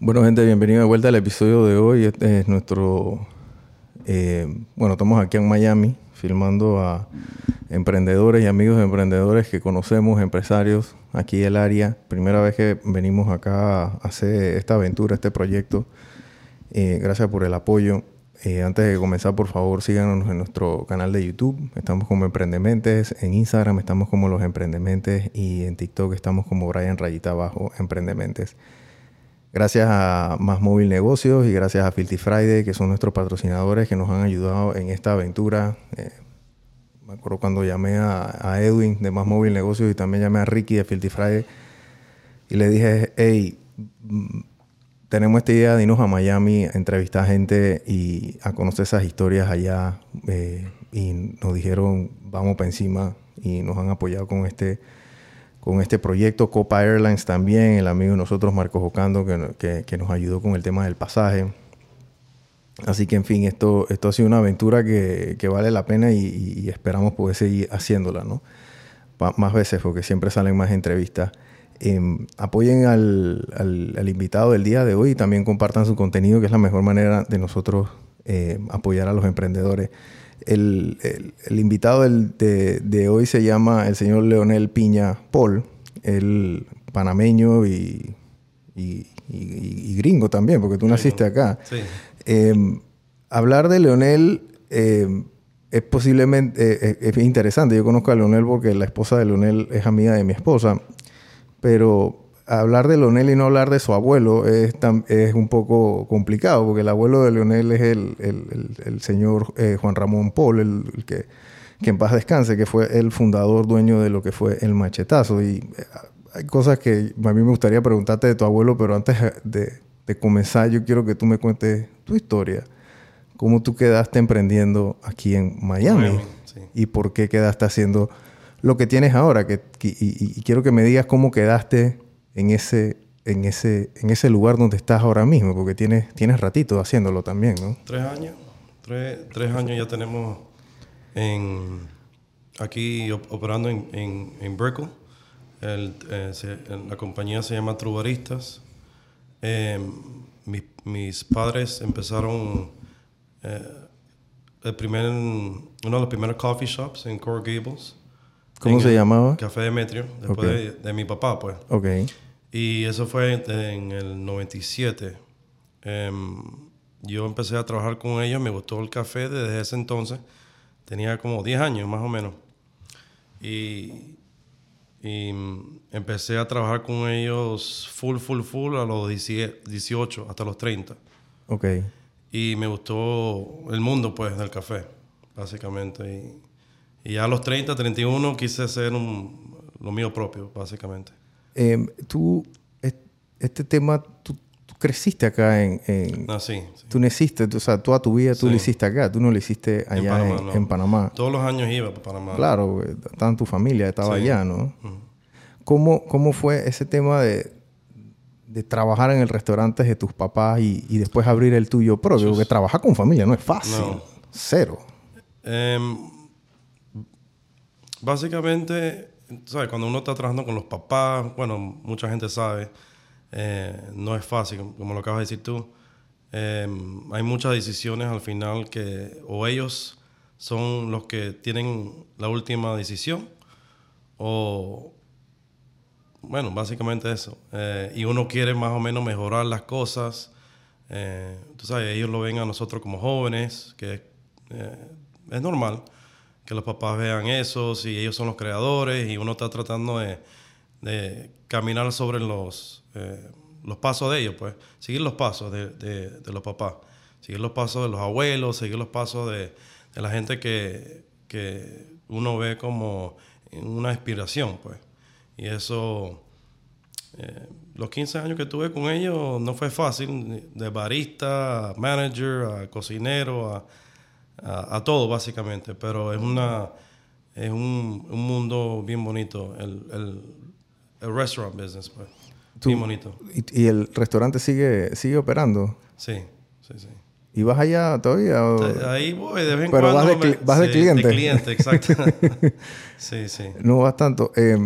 Bueno, gente, bienvenido de vuelta al episodio de hoy. Este es nuestro. eh, bueno, estamos aquí en Miami filmando a emprendedores y amigos de emprendedores que conocemos, empresarios aquí del área. Primera vez que venimos acá a hacer esta aventura, este proyecto. Eh, gracias por el apoyo. Eh, antes de comenzar, por favor, síganos en nuestro canal de YouTube. Estamos como Emprendementes. En Instagram estamos como Los Emprendementes. Y en TikTok estamos como Brian Rayita Abajo Emprendementes. Gracias a Más Móvil Negocios y gracias a Filthy Friday, que son nuestros patrocinadores que nos han ayudado en esta aventura. Eh, me acuerdo cuando llamé a, a Edwin de Más Móvil Negocios y también llamé a Ricky de Filthy Friday y le dije, hey, mm, tenemos esta idea de irnos a Miami a entrevistar gente y a conocer esas historias allá. eh, y nos dijeron, vamos para encima y nos han apoyado con este, con este proyecto. Copa Airlines también, el amigo de nosotros, Marcos Ocando, que, que- nos ayudó con el tema del pasaje. Así que, en fin, esto, esto ha sido una aventura que, que vale la pena y, esperamos poder seguir haciéndola, ¿no? Más veces, porque siempre salen más entrevistas. Em, apoyen al, al- al invitado del día de hoy y también compartan su contenido, que es la mejor manera de nosotros eh, apoyar a los emprendedores. El, el- el invitado del- de, de hoy se llama el señor Leonel Piña Paul, el panameño y, y- y- y gringo también, porque tú naciste acá. Sí. Eh, hablar de Leonel eh, es posiblemente eh, es, es interesante. Yo conozco a Leonel porque la esposa de Leonel es amiga de mi esposa, pero hablar de Leonel y no hablar de su abuelo es, es un poco complicado porque el abuelo de Leonel es el, el- el- el señor eh, Juan Ramón Paul, el, que, que en paz descanse, que fue el fundador, dueño de lo que fue el machetazo. Y eh, hay cosas que a mí me gustaría preguntarte de tu abuelo, pero antes de, de comenzar, yo quiero que tú me cuentes tu historia. ¿Cómo tú quedaste emprendiendo aquí en Miami? Miami, sí. ¿Y por qué quedaste haciendo lo que tienes ahora? Que, que- y, y- y quiero que me digas cómo quedaste en ese, en ese, en ese lugar donde estás ahora mismo, porque tienes, tienes ratito haciéndolo también, ¿no? Tres años. Tres, tres años ya tenemos en, aquí op- operando en, en, en Brickell. El, eh, se- la compañía se llama Trubaristas. Eh, mis, mis padres empezaron eh, el primer, uno de los primeros coffee shops en Coral Gables. ¿Cómo En se llamaba? Café Demetrio, después de, de mi papá, pues. Ok. Y eso fue en el 97. Em, yo empecé a trabajar con ellos, me gustó el café desde ese entonces. Tenía como 10 años más o menos. Y, y, mm, empecé a trabajar con ellos full, full, full a los 10 18, hasta los 30. Ok. Y me gustó el mundo, pues, del café, básicamente. Y, y a los 30, 31 quise hacer un- lo mío propio, básicamente. Eh, tú, es- este tema, tú, tú creciste acá en... en- Ah, sí, sí. Tú naciste, tú- o sea, toda tu vida tú lo hiciste acá, tú no lo hiciste allá en no. en Panamá. Todos los años iba para Panamá. Claro, eh, estaba en tu familia, estaba allá, ¿no? ¿Cómo, ¿Cómo fue ese tema de, de trabajar en el restaurante de tus papás y, y después abrir el tuyo propio? Porque trabajar con familia no es fácil. No. Cero. Em, básicamente, ¿sabes? cuando uno está trabajando con los papás, bueno, mucha gente sabe, eh, no es fácil, como lo acabas de decir tú. Em, hay muchas decisiones al final que o ellos son los que tienen la última decisión o, bueno, básicamente eso. Eh, y uno quiere más o menos mejorar las cosas. Eh, tú sabes, ellos lo ven a nosotros como jóvenes, que eh, es normal que los papás vean eso, si ellos son los creadores y uno está tratando de, caminar sobre los, eh, los pasos de ellos, pues, seguir los pasos de, de- los papás, seguir los pasos de los abuelos, seguir los pasos de, de la gente que, que uno ve como una inspiración, pues. Y eso, eh, los 15 años que tuve con ellos no fue fácil, de barista, a manager, a cocinero, a, a, a todo básicamente, pero es una es un, un mundo bien bonito, el, el, el restaurant business, pues. Tú- bien bonito. ¿Y, y el restaurante sigue, sigue operando? Sí, sí, sí. ¿Y vas allá todavía? o- Ahí voy, de vez en Pero cuando. vas de me- cliente. De cliente, exacto. sí, sí. No vas tanto. Eh,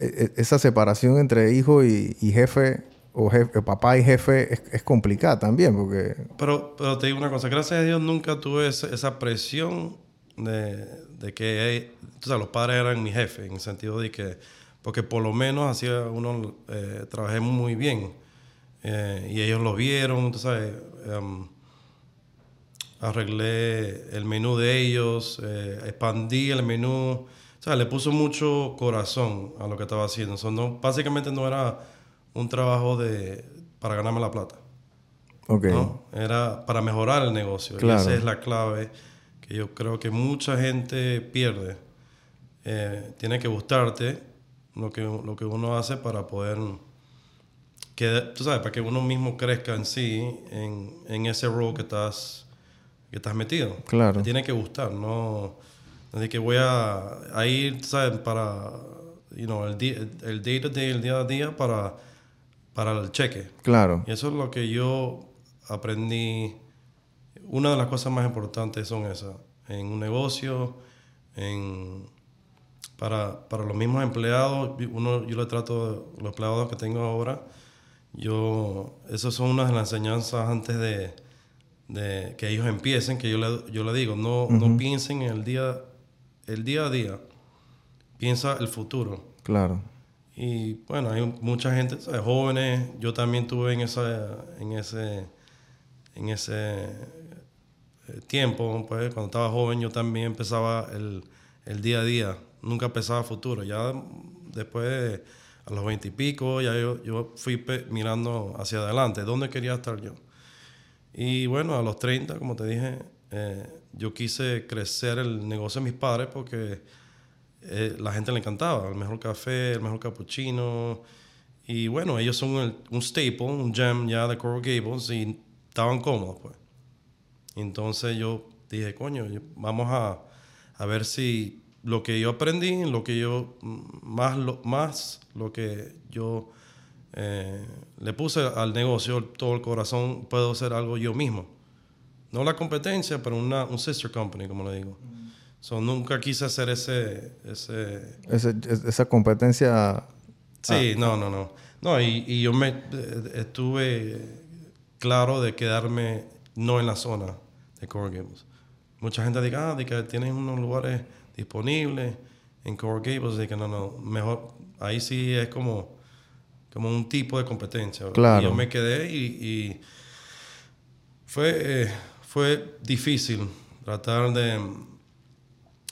e- e- esa separación entre hijo y, y jefe, o jefe, papá y jefe es, es complicada también, porque... Pero, pero te digo una cosa, gracias a Dios nunca tuve esa, presión de, de que o sea, los padres eran mi jefe, en el sentido de que, porque por lo menos hacía uno, eh, trabajé muy bien. Eh, y ellos lo vieron, tú sabes, em, arreglé el menú de ellos, eh, expandí el menú, o sea, le puso mucho corazón a lo que estaba haciendo. So, no, básicamente no era un trabajo de, para ganarme la plata. Ok. ¿no? Era para mejorar el negocio. Claro. esa es la clave que yo creo que mucha gente pierde. Eh, tiene que gustarte lo que, lo que uno hace para poder, que, tú sabes, para que uno mismo crezca en sí, en, en ese rol que estás, que estás metido. Claro. Te tiene que gustar, no, de que voy a, a ir, ¿sabes? Para, you know, el, di- el day to day, el día a día para, para el cheque. Claro. Y eso es lo que yo aprendí. Una de las cosas más importantes son esas. En un negocio, en, para, para los mismos empleados, uno, yo le trato, los empleados que tengo ahora, yo, esas son unas de las enseñanzas antes de, de que ellos empiecen, que yo le, yo le digo, no, no piensen en el día, el día a día, piensa el futuro. Claro. Y bueno, hay mucha gente, jóvenes, yo también tuve en, esa, en ese, en ese eh, tiempo, pues cuando estaba joven yo también empezaba el, el día a día, nunca pensaba futuro, ya después a los veintipico ya yo, yo fui mirando hacia adelante, ¿dónde quería estar yo? Y bueno, a los 30, como te dije, eh, yo quise crecer el negocio de mis padres porque eh, la gente le encantaba. El mejor café, el mejor cappuccino. Y bueno, ellos son un staple, un gem ya de Coral Gables y estaban cómodos, pues. Entonces yo dije, coño, vamos a, a ver si lo que yo aprendí, lo que yo, mm, más lo, más lo que yo eh, le puse al negocio, todo el corazón, puedo hacer algo yo mismo. No la competencia, pero una, un sister company, como le digo. So, nunca quise hacer ese... ese Ese- es- esa competencia... sí, no, no, no. No, y, y yo me eh, estuve claro de quedarme no en la zona de Coral Gables. Mucha gente dice, ah, de que tienen unos lugares disponibles en Coral Gables. De que no, no, mejor, ahí sí es como, como un tipo de competencia. Claro. Y yo me quedé y, y fue, eh, fue difícil tratar de,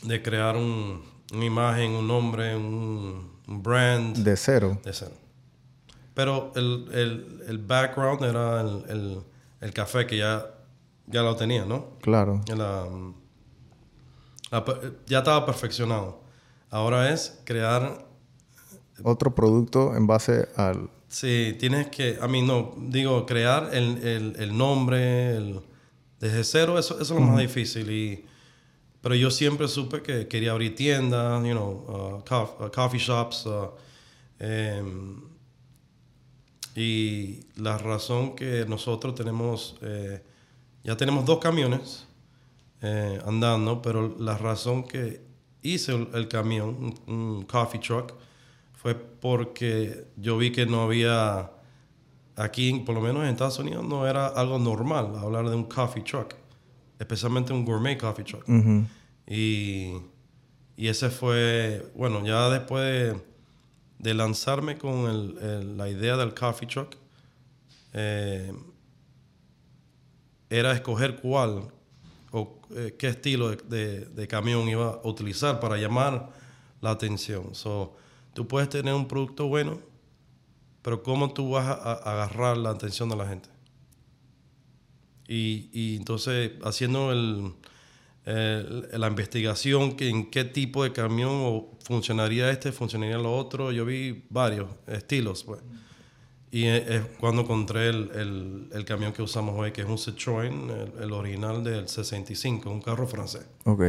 de crear un- una imagen, un nombre, un, un brand De cero. de cero. Pero el, el, el background era el, el, el café que ya, ya lo tenía, ¿no? Claro. La- la per- ya estaba perfeccionado. Ahora es crear Otro producto en base al... Sí, tienes que, a mí no, digo, crear el, el, el nombre, el, desde cero, eso, eso es lo más difícil. Y, pero yo siempre supe que quería abrir tiendas, you know, uh, uh, coffee shops. uh, em, y la razón que nosotros tenemos, eh, ya tenemos dos camiones eh, andando, pero la razón que hice el, camión, un coffee truck, fue porque yo vi que no había, aquí por lo menos en Estados Unidos, no era algo normal hablar de un coffee truck, especialmente un gourmet coffee truck. Y, y ese fue, bueno, ya después de, de lanzarme con el- el- la idea del coffee truck, eh, era escoger cuál o eh, qué estilo de, de- de camión iba a utilizar para llamar la atención. So, tú puedes tener un producto bueno, pero ¿cómo tú vas a, a agarrar la atención de la gente? Y, entonces, haciendo el, la investigación que en qué tipo de camión funcionaría este, funcionaría lo otro, yo vi varios estilos. Pues. Y es, cuando encontré el, el- camión que usamos hoy, que es un Citroën, el, el original del 65, un carro francés. Ok.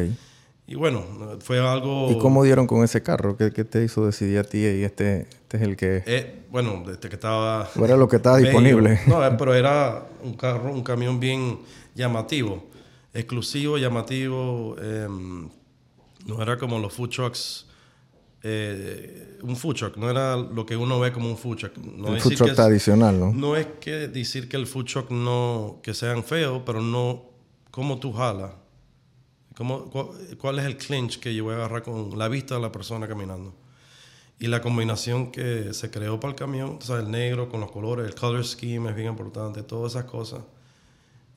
Y bueno, fue algo... ¿Y cómo dieron con ese carro? ¿Qué, qué te hizo decidir a ti y este, este es el que... Eh, bueno, desde que estaba... ¿O era lo que estaba disponible? No, eh, pero era un carro, un camión bien llamativo. Exclusivo, llamativo. eh, no era como los food trucks eh, un food truck, no era lo que uno ve como un food truck. No el food truck tradicional, ¿no? No es que decir que el food truck no, que sean feos, pero no, ¿cómo tú jalas? ¿Cómo, ¿Cuál es el clinch que yo voy a agarrar con la vista de la persona caminando? Y la combinación que se creó para el camión, o sea, el negro con los colores, el color scheme es bien importante, todas esas cosas.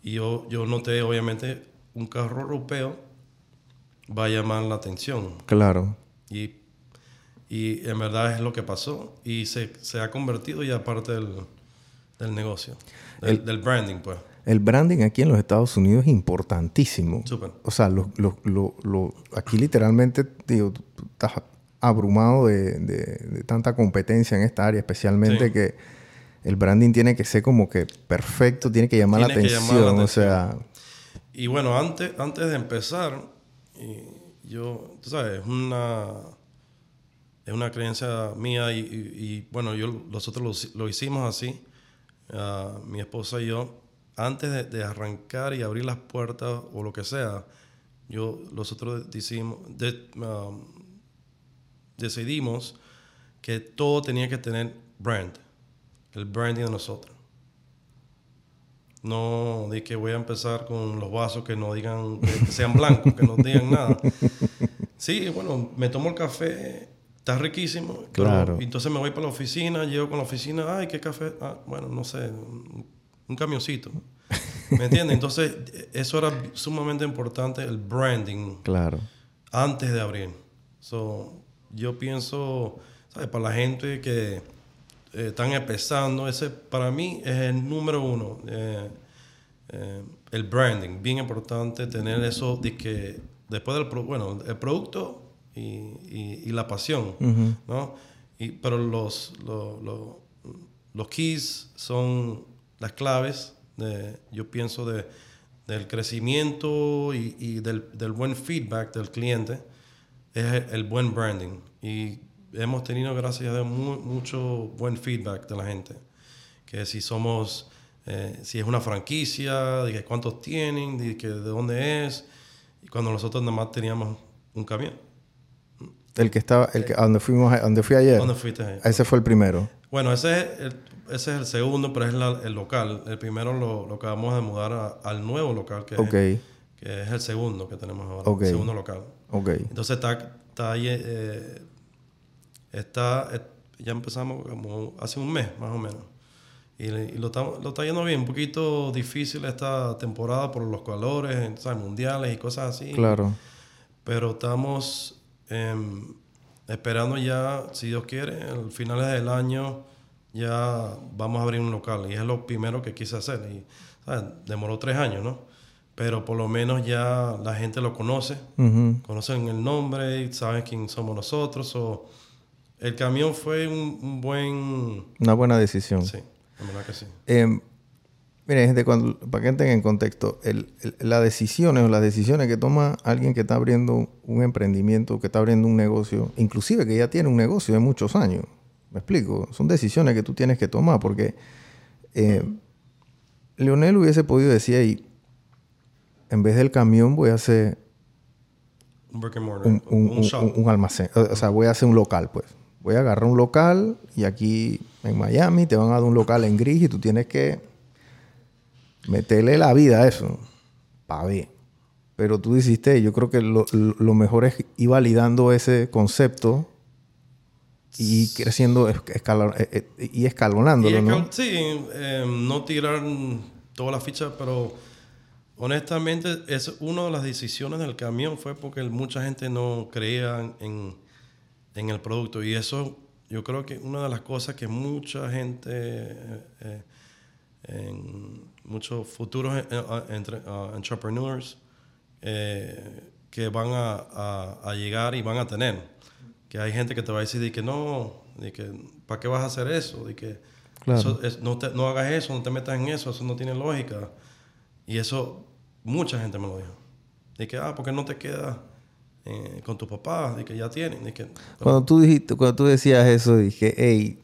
Y yo, yo noté, obviamente, un carro europeo va a llamar la atención. Claro. Y, y en verdad es lo que pasó. Y se, se ha convertido ya parte del, del negocio, del, del, branding, pues. El branding aquí en los Estados Unidos es importantísimo. O sea, lo, lo, lo, aquí literalmente, digo, estás abrumado de, de, tanta competencia en esta área, especialmente que el branding tiene que ser como que perfecto, tiene que llamar, la atención, llamar la atención, o sea... Y bueno, antes, antes de empezar, yo, tú sabes, es una, es una creencia mía y, bueno, yo, nosotros lo, hicimos así, uh, mi esposa y yo, antes de, arrancar y abrir las puertas o lo que sea, yo, nosotros decidimos, um, decidimos que todo tenía que tener brand, el branding de nosotros. No de que voy a empezar con los vasos que no digan, que sean blancos, que no digan nada. Sí, bueno, me tomo el café, está riquísimo. Claro. entonces me voy para la oficina, llego con la oficina, ay, qué café. Ah, bueno, no sé, un, camioncito. ¿Me entiendes? Entonces, eso era sumamente importante, el branding. Claro. Antes de abrir. So, yo pienso, ¿sabes? Para la gente que eh, están empezando, ese para mí es el número uno. Eh, eh, el branding, bien importante tener eso de que después del bueno, el producto y, y, la pasión, ¿no? Y, pero los, los, los, keys son las claves, de, yo pienso, de, del crecimiento y, y del, del, buen feedback del cliente, es el buen branding. Y hemos tenido, gracias a Dios, mucho buen feedback de la gente. Que si somos, eh, si es una franquicia, de cuántos tienen, de, que, de dónde es. Y cuando nosotros nada más teníamos un camión. El que estaba, el que, a donde fuimos, a donde fui ayer. ¿Dónde fuiste ayer? Ese fue el primero. Bueno, ese es el, ese es el segundo, pero es el local. El primero lo, lo acabamos de mudar al nuevo local, que, es que es el segundo que tenemos ahora. El segundo local. Okay. Entonces está, está ahí, eh, está, eh, ya empezamos como hace un mes más o menos. Y, lo, está, lo, está, yendo bien. Un poquito difícil esta temporada por los calores, mundiales y cosas así. Claro. Pero estamos em, esperando ya, si Dios quiere, a finales del año ya vamos a abrir un local. Y es lo primero que quise hacer. Y demoró tres años, ¿no? Pero por lo menos ya la gente lo conoce. Conocen el nombre y saben quién somos nosotros. o el camión fue un, buen... Una buena decisión. Sí, la verdad que sí. Eh, mire, gente, cuando, para que entren en contexto, el, las decisiones o las decisiones que toma alguien que está abriendo un emprendimiento, que está abriendo un negocio, inclusive que ya tiene un negocio de muchos años, me explico, son decisiones que tú tienes que tomar porque eh, Leonel hubiese podido decir ahí, en vez del camión voy a hacer un, un, un, almacén, o sea, voy a hacer un local, pues voy a agarrar un local y aquí en Miami te van a dar un local en gris y tú tienes que meterle la vida a eso para ver. Pero tú dijiste, yo creo que lo, mejor es ir validando ese concepto y creciendo eh, eh, y escalonándolo, ¿no? Sí, em, no tirar toda la ficha, pero honestamente es una de las decisiones del camión fue porque mucha gente no creía en en el producto. Y eso yo creo que una de las cosas que mucha gente, eh, eh, en muchos futuros eh, entre, uh, entrepreneurs, que van a, a, llegar y van a tener. Que hay gente que te va a decir de que no, de que ¿para qué vas a hacer eso? De que no, no hagas eso, no te metas en eso, eso no tiene lógica. Y eso mucha gente me lo dijo. De que, ah, porque no te queda eh, con tu papá, de que ya tienen. que, cuando, tú dijiste, cuando tú decías eso, dije, hey,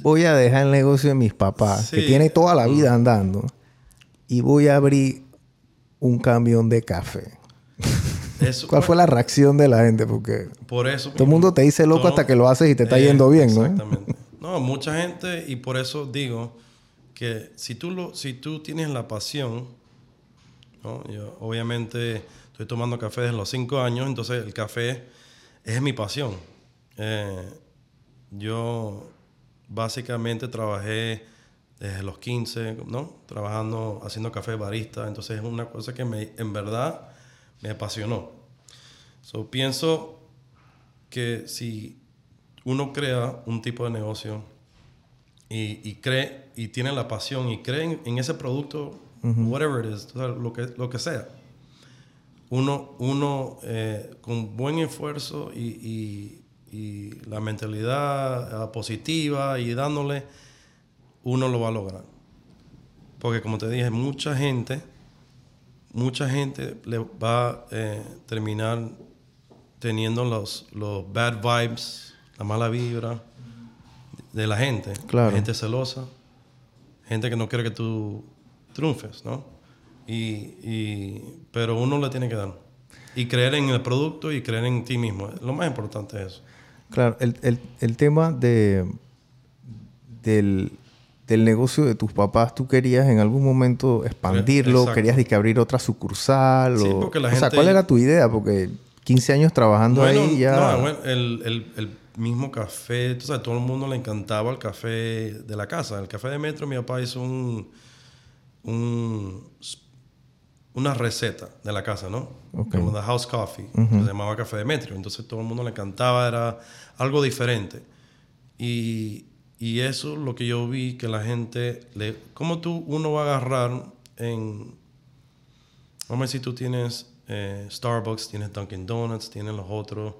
voy a dejar el negocio de mis papás, que tiene toda la vida andando, y voy a abrir un camión de café. Eso, ¿Cuál fue la reacción de la gente? Porque por eso todo el mundo te dice loco todo- hasta que lo haces y te está Eh, yendo bien, ¿no? Exactamente. No, mucha gente, y por eso digo que si tú, lo, si tú tienes la pasión, ¿no? Yo, obviamente estoy tomando café desde los 5 años, entonces el café es mi pasión. Eh, yo básicamente trabajé desde los 15, ¿no? Trabajando, haciendo café barista, entonces es una cosa que me, en verdad me apasionó. So, pienso que si uno crea un tipo de negocio y, y cree y tiene la pasión y cree en, en ese producto, whatever it is, o sea, lo, que, lo que sea, uno, uno eh, con buen esfuerzo y, y- y la mentalidad eh, positiva y dándole, uno lo va a lograr. Porque como te dije, mucha gente, mucha gente le va a eh, terminar teniendo los, los bad vibes, la mala vibra de la gente. Claro. Gente celosa, gente que no quiere que tú triunfes, ¿no? Y, y- pero uno le tiene que dar. Y creer en el producto y creer en ti mismo. Lo más importante es eso. Claro, el, el- el tema de, del, del negocio de tus papás, ¿tú querías en algún momento expandirlo? Exacto. ¿Querías que abrir otra sucursal? Sí, o, porque la o sea, gente- ¿cuál era tu idea? Porque 15 años trabajando Bueno, ahí ya... no, bueno, el, el- el mismo café, tú sabes, todo el mundo le encantaba el café de la casa. El café de Metro, mi papá hizo un, un- una receta de la casa, ¿no? Ok. Como The House Coffee, que se llamaba café de Metro. Entonces todo el mundo le encantaba, era algo diferente. Y, y eso es lo que yo vi que la gente, le, ¿cómo tú uno va a agarrar en, Vamos a si tú tienes eh, Starbucks, tienes Dunkin' Donuts, tienes los otros,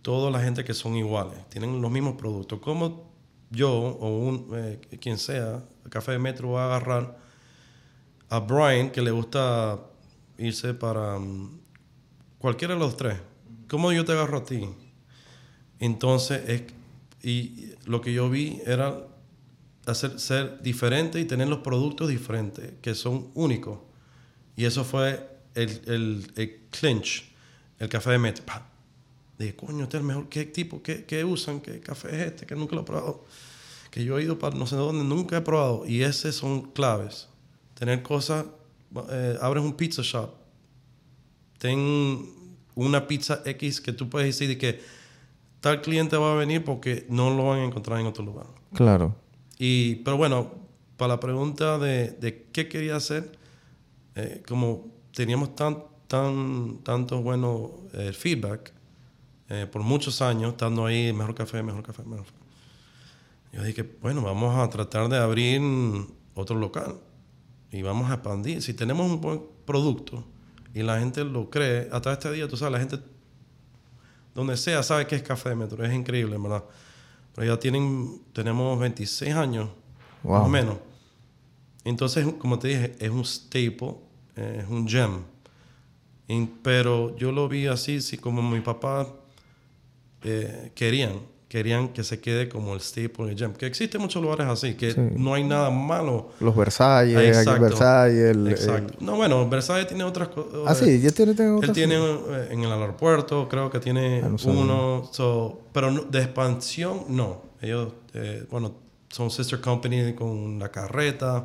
toda la gente que son iguales, tienen los mismos productos. ¿Cómo yo o un, eh, quien sea, café de Metro va a agarrar a Brian que le gusta irse para mm, cualquiera de los tres? ¿Cómo yo te agarro a ti? Entonces, es, y lo que yo vi era hacer ser diferente y tener los productos diferentes, que son únicos. Y eso fue el, el, el clinch, el café de Metro. Pa. Dije, coño, este es el mejor. ¿Qué tipo? ¿Qué, qué usan? ¿Qué café es este? Que nunca lo he probado. Que yo he ido para no sé dónde, nunca he probado. Y esas son claves. Tener cosas. eh, abres un pizza shop. Ten una pizza X que tú puedes decir de que tal cliente va a venir porque no lo van a encontrar en otro lugar. Claro. Y, pero bueno, para la pregunta de, de qué quería hacer, eh, como teníamos tan, tan, tanto bueno eh, feedback eh, por muchos años, estando ahí, mejor café, mejor café, mejor café. Yo dije, bueno, vamos a tratar de abrir otro local y vamos a expandir. Si tenemos un buen producto y la gente lo cree, hasta este día, tú sabes, la gente donde sea sabe que es café de metro. Es increíble, ¿verdad? Pero ya tienen, tenemos 26 años, Wow. más o menos. Entonces, como te dije, es un staple, eh, es un gem. Y- pero yo lo vi así, sí, como mi papá eh, querían, querían que se quede como el staple, el gem. Que existen muchos lugares así, que Sí. no hay nada malo. Los Versalles, aquí. Versalles, el, Exacto. No, bueno, Versailles tiene otras cosas. Ah, sí, ya tiene, tengo Él otras- tiene eh, en el aeropuerto, creo que tiene Ah, no uno, so, pero de expansión no. Ellos, eh, bueno, son sister company con la carreta,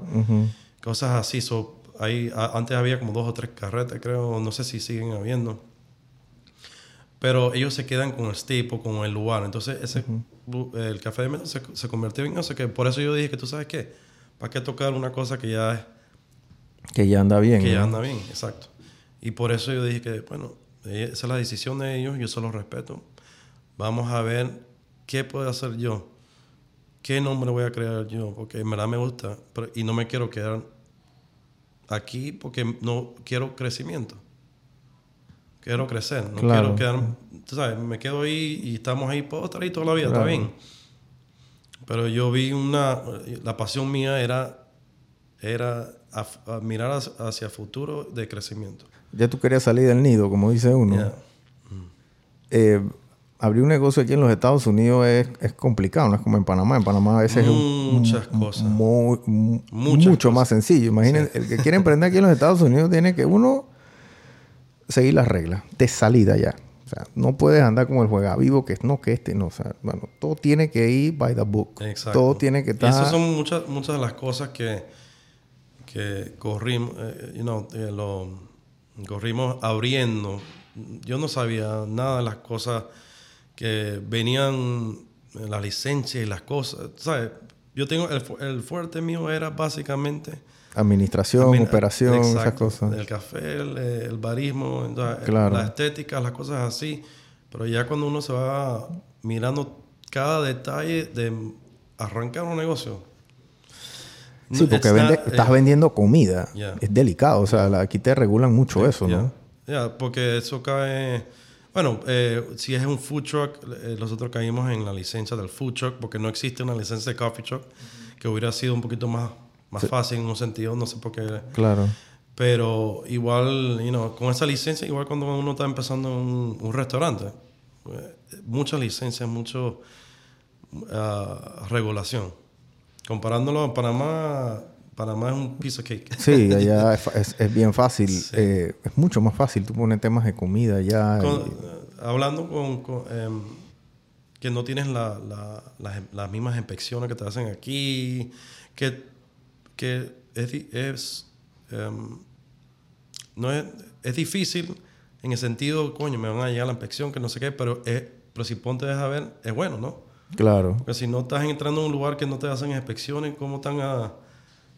cosas así. So, ahí, a- antes había como dos o tres carretas, creo, no sé si siguen habiendo. Pero ellos se quedan con el staple, con el lugar. Entonces, ese, el café de mesa se, se convirtió en eso. Que por eso yo dije que tú sabes qué, ¿para qué tocar una cosa que ya es Que ya anda bien. que ya anda bien, exacto. Y por eso yo dije que, bueno, eh, esa es la decisión de ellos, yo se los respeto. Vamos a ver qué puedo hacer yo, qué nombre voy a crear yo, porque en verdad me gusta pero- y no me quiero quedar aquí porque no quiero crecimiento. Quiero crecer, no Claro. quiero quedar, tú sabes, me quedo ahí y estamos ahí, puedo estar ahí toda la vida, Claro. está bien. Pero yo vi una, la pasión mía era, era a, a mirar hacia, hacia futuro de crecimiento. Ya tú querías salir del nido, como dice uno. Yeah. Eh, abrir un negocio aquí en los Estados Unidos es, es complicado, no es como en Panamá. En Panamá a veces es un- Muchas cosas. muy- mu- Muchas mucho cosas. más sencillo. Imaginen, el que quiere emprender aquí en los Estados Unidos tiene que uno seguir las reglas de salida ya. O sea, no puedes andar como el juega vivo, que no, que este no. O sea, bueno, todo tiene que ir by the book. Exacto. Todo tiene que Y estar. esas son muchas, muchas de las cosas que, que corrimos, eh, you know, eh, lo, corrimos abriendo. Yo no sabía nada de las cosas que venían, las licencias y las cosas. ¿Sabes? Yo tengo, el, el fuerte mío era básicamente... Administración, operación, esas cosas. El café, el, el barismo, entonces, Claro. la estética, las cosas así. Pero ya cuando uno se va mirando cada detalle de arrancar un negocio. Sí, porque it's vende- not, estás eh, vendiendo comida. Yeah. Es delicado. O sea, aquí te regulan mucho eso, ya, ¿no? ya, porque eso cae... Bueno, eh, si es un food truck, eh, nosotros caímos en la licencia del food truck porque no existe una licencia de coffee truck que hubiera sido un poquito más, más fácil en un sentido, no sé por qué. Claro. Pero igual, you know, con esa licencia, igual cuando uno está empezando un, un restaurante, eh, muchas licencias, mucho ah, regulación. Comparándolo a Panamá, Panamá es un piece of cake. Sí, allá es, es- bien fácil. Eh, es mucho más fácil. Tú pones temas de comida. Con- y- eh, hablando con, con, em, que no tienes la- la- las, las mismas inspecciones que te hacen aquí, que, que es, es, em, no es, es difícil en el sentido, coño, me van a llegar la inspección, que no sé qué, pero, es, pero si ponte a ver, es bueno, ¿no? Claro. Porque si no estás entrando a un lugar que no te hacen inspecciones, cómo están ah,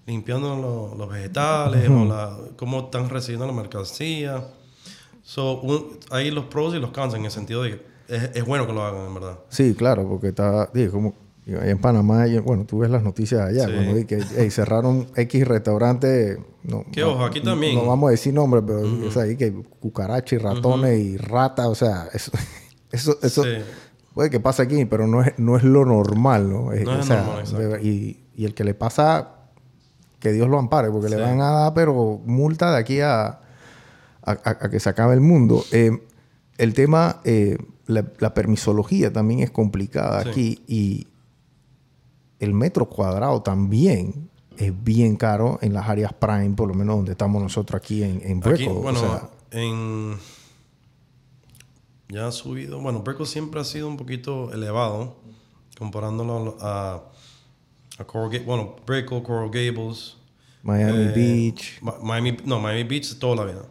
limpiando lo- los vegetales, o la- cómo están recibiendo la mercancía. So, un- hay los pros y los cons en el sentido de que es, es bueno que lo hagan, en verdad. Sí, claro, porque está, como en Panamá, bueno, tú ves las noticias allá, Sí. cuando di que ey, cerraron X restaurante, no, Que ojo, aquí también. No, vamos a decir nombres, pero sea, ahí que cucarachas y ratones y ratas, o sea, eso, eso, eso Sí. puede que pase aquí, pero no es, no es lo normal, ¿no? Es- No es o sea, normal, y, y el que le pasa, que Dios lo ampare, porque le van a dar, pero multa de aquí a, a, que se acabe el mundo. Eh, el tema, eh, la, la permisología también es complicada aquí y el metro cuadrado también es bien caro en las áreas prime, por lo menos donde estamos nosotros aquí en, en Aquí, Brickell. O bueno, sea, en... Ya ha subido... Bueno, Brickell siempre ha sido un poquito elevado comparándolo a, a Coral Gables. Bueno, Brickell, Coral Gables. Miami eh, Beach. Ma- Miami, no, Miami Beach toda la vida.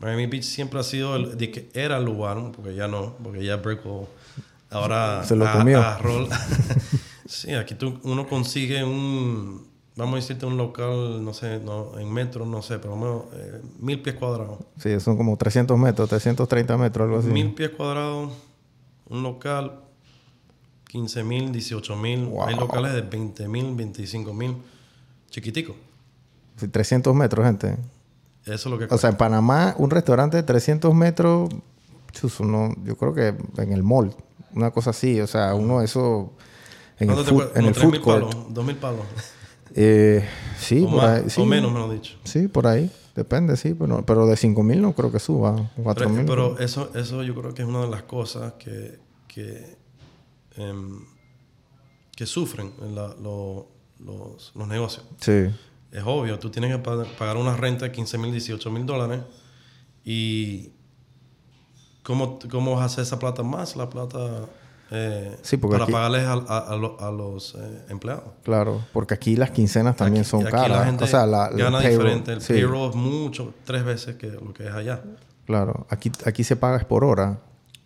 Miami Beach siempre ha sido el de que era el lugar, porque ya no, porque ya Brickell ahora Se lo a- comió. sí, aquí tú, uno consigue un, vamos a decirte un local, no sé, no, en metro, no sé, pero más, eh, mil pies cuadrados. Sí, son como 300 metros, 330 metros, algo así. Mil pies cuadrados, un local, 15 mil, 18 mil. Wow. Hay locales de 20 mil, 25 mil, chiquitico. Sí, 300 metros, gente. Eso es lo que O sea, en Panamá, un restaurante de 300 metros, chus, uno- yo creo que en el mall, una cosa así. O sea, uno eso en el ¿Cuánto te en el food 3.000 court. palos, 2 mil palos. Eh, sí, o, por más, ahí. Sí, o menos, mejor dicho. Sí, por ahí. Depende, sí. Pero, pero de 5 mil no creo que suba. 4 Pero, mil. pero eso, eso yo creo que es una de las cosas que, que, em, que sufren la- lo- los, los negocios. Sí. Es obvio, tú tienes que pa- pagar una renta de 15 mil, 18 mil dólares y ¿cómo, ¿cómo vas a hacer esa plata más? La plata eh, Sí, porque para aquí- pagarles a, a- a lo- a los eh, empleados. Claro, porque aquí las quincenas también Aquí- son aquí caras. la gente o sea, la, gana payroll- diferente. El sí, payroll es mucho, tres veces que lo que es allá. Claro, aquí, aquí se paga es por hora.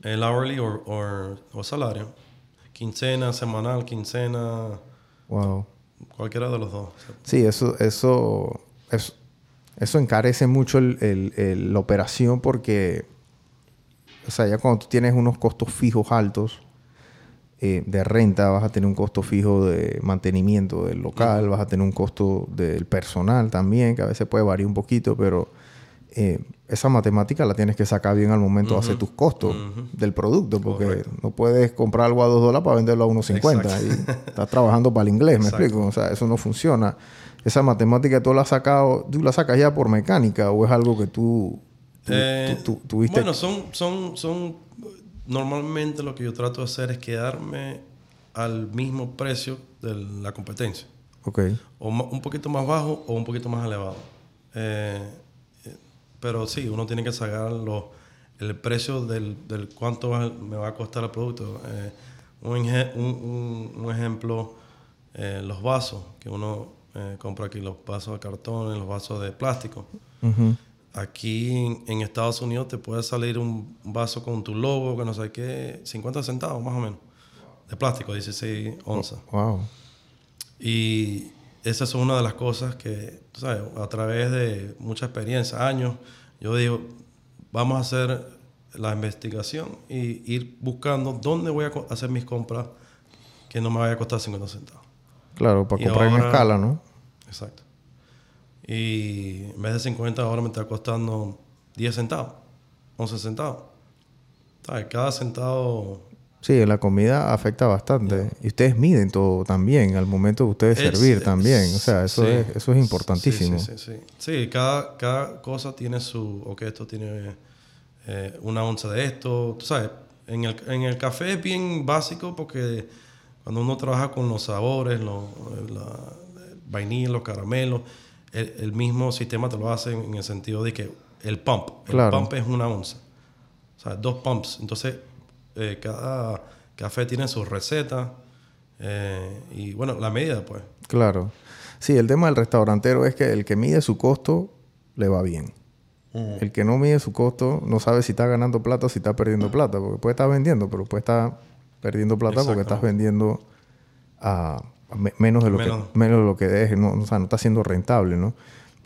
El hourly o, salario. Quincena, semanal, quincena, Wow. cualquiera de los dos. Sí, eso, eso, eso, eso encarece mucho el- el- el- la operación porque, o sea, ya cuando tú tienes unos costos fijos altos eh, de renta, vas a tener un costo fijo de mantenimiento del local, vas a tener un costo del personal también, que a veces puede variar un poquito, pero eh, esa matemática la tienes que sacar bien al momento de hacer tus costos del producto, porque no puedes comprar algo a 2 dólares para venderlo a 1.50 y estás trabajando para el inglés, ¿me Exacto. explico? O sea, eso no funciona. Esa matemática tú la has sacado, tú la sacas ya por mecánica o es algo que tú, tú, Eh, tú- tú- tuviste. Bueno, son, son, son... Normalmente lo que yo trato de hacer es quedarme al mismo precio de la competencia. ok, O un poquito más bajo o un poquito más elevado. Eh, eh, pero sí, uno tiene que sacar los, el precio del, del cuánto va- me va a costar el producto. Eh, un, un- un- ejemplo, eh, los vasos que uno compra aquí, los vasos de cartón, los vasos de plástico. Aquí en, en Estados Unidos te puede salir un vaso con tu logo, que no sé qué, 50 centavos más o menos, de plástico, 16 onzas. Wow. Y esa es una de las cosas que, sabes, a través de mucha experiencia, años, yo digo, vamos a hacer la investigación y ir buscando dónde voy a hacer mis compras que no me vaya a costar 50 centavos. Claro, para Y comprar en ahora- escala, ¿no? Exacto. Y en vez de 50 ahora me está costando 10 centavos, 11 centavos. ¿Sabes? Cada centavo... Sí, la comida afecta bastante. Y ustedes miden todo también al momento de ustedes Es- servir también. O sea, eso, sí. es, eso es importantísimo. Sí, sí, sí. Sí, Sí, cada, cada cosa tiene su... Ok, esto tiene eh, una onza de esto. Tú sabes, en el, en el café es bien básico porque cuando uno trabaja con los sabores, los, la vainilla, los caramelos, el, el mismo sistema te lo hace en el sentido de que el pump, el Claro. pump es una onza. O sea, dos pumps. Entonces, eh, cada café tiene su receta eh, y, bueno, la medida, pues. Claro. Sí, el tema del restaurantero es que el que mide su costo le va bien. El que no mide su costo no sabe si está ganando plata o si está perdiendo plata. Porque puede estar vendiendo, pero puede estar perdiendo plata porque estás vendiendo a, menos, de lo Menos. que menos de lo que dejes. No, o sea, no está siendo rentable, ¿no?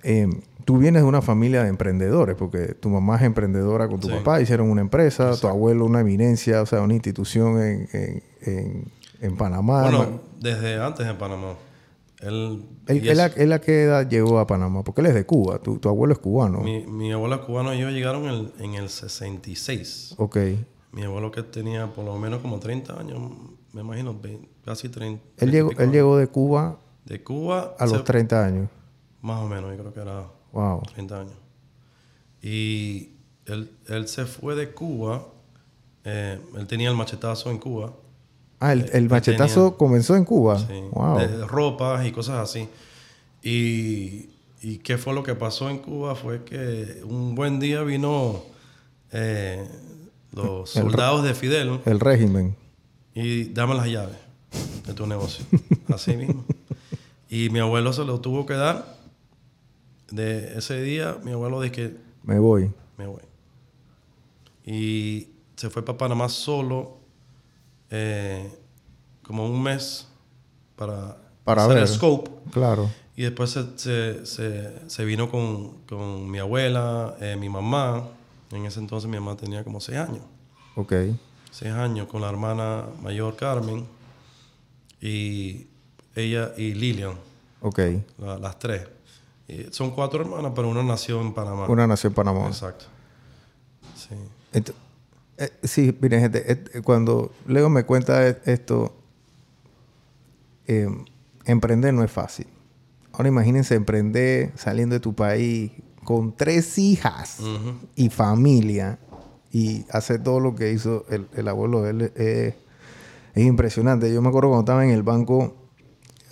Eh, tú vienes de una familia de emprendedores porque tu mamá es emprendedora con tu Sí. papá, hicieron una empresa, tu abuelo una eminencia, o sea, una institución en, en, en, en Panamá. Bueno, desde antes en Panamá. Él, ¿Él, él a, él a qué edad llegó a Panamá? Porque él es de Cuba. Tu, tu abuelo es cubano. mi, mi abuelo cubano y yo llegaron en el, en el 66. Ok. Mi abuelo que tenía por lo menos como 30 años, me imagino, ve- casi 30. Él 30 y llegó, él llegó de Cuba De Cuba a los se- 30 años. Más o menos, yo creo que era Wow. 30 años. Y él, él se fue de Cuba. eh, él tenía el machetazo en Cuba. Ah, el, Eh, el machetazo tenía- comenzó en Cuba. Sí, Wow. de ropas y cosas así. Y, y qué fue lo que pasó en Cuba fue que un buen día vino eh, los El soldados de Fidel El régimen. Y dame las llaves de tu negocio. Así mismo. Y mi abuelo se lo tuvo que dar. De ese día, mi abuelo dijo que Me voy. me voy. Y se fue para Panamá solo eh, como un mes para, Para hacer ver. el scope. Claro. Y después se, se, se- se vino con, con mi abuela, eh, mi mamá. En ese entonces mi mamá tenía como seis años. Ok. Seis años con la hermana mayor Carmen. Y ella y Lilian, Ok. la- las tres. Y son cuatro hermanas, pero una nació en Panamá. Una nación Panamá. Exacto. Sí. Ent- eh, sí, miren, gente, eh, cuando Leo me cuenta e- esto, eh, emprender no es fácil. Ahora imagínense emprender saliendo de tu país con tres hijas y familia y hacer todo lo que hizo el, el abuelo de él. eh, es impresionante. Yo me acuerdo cuando estaba en el banco,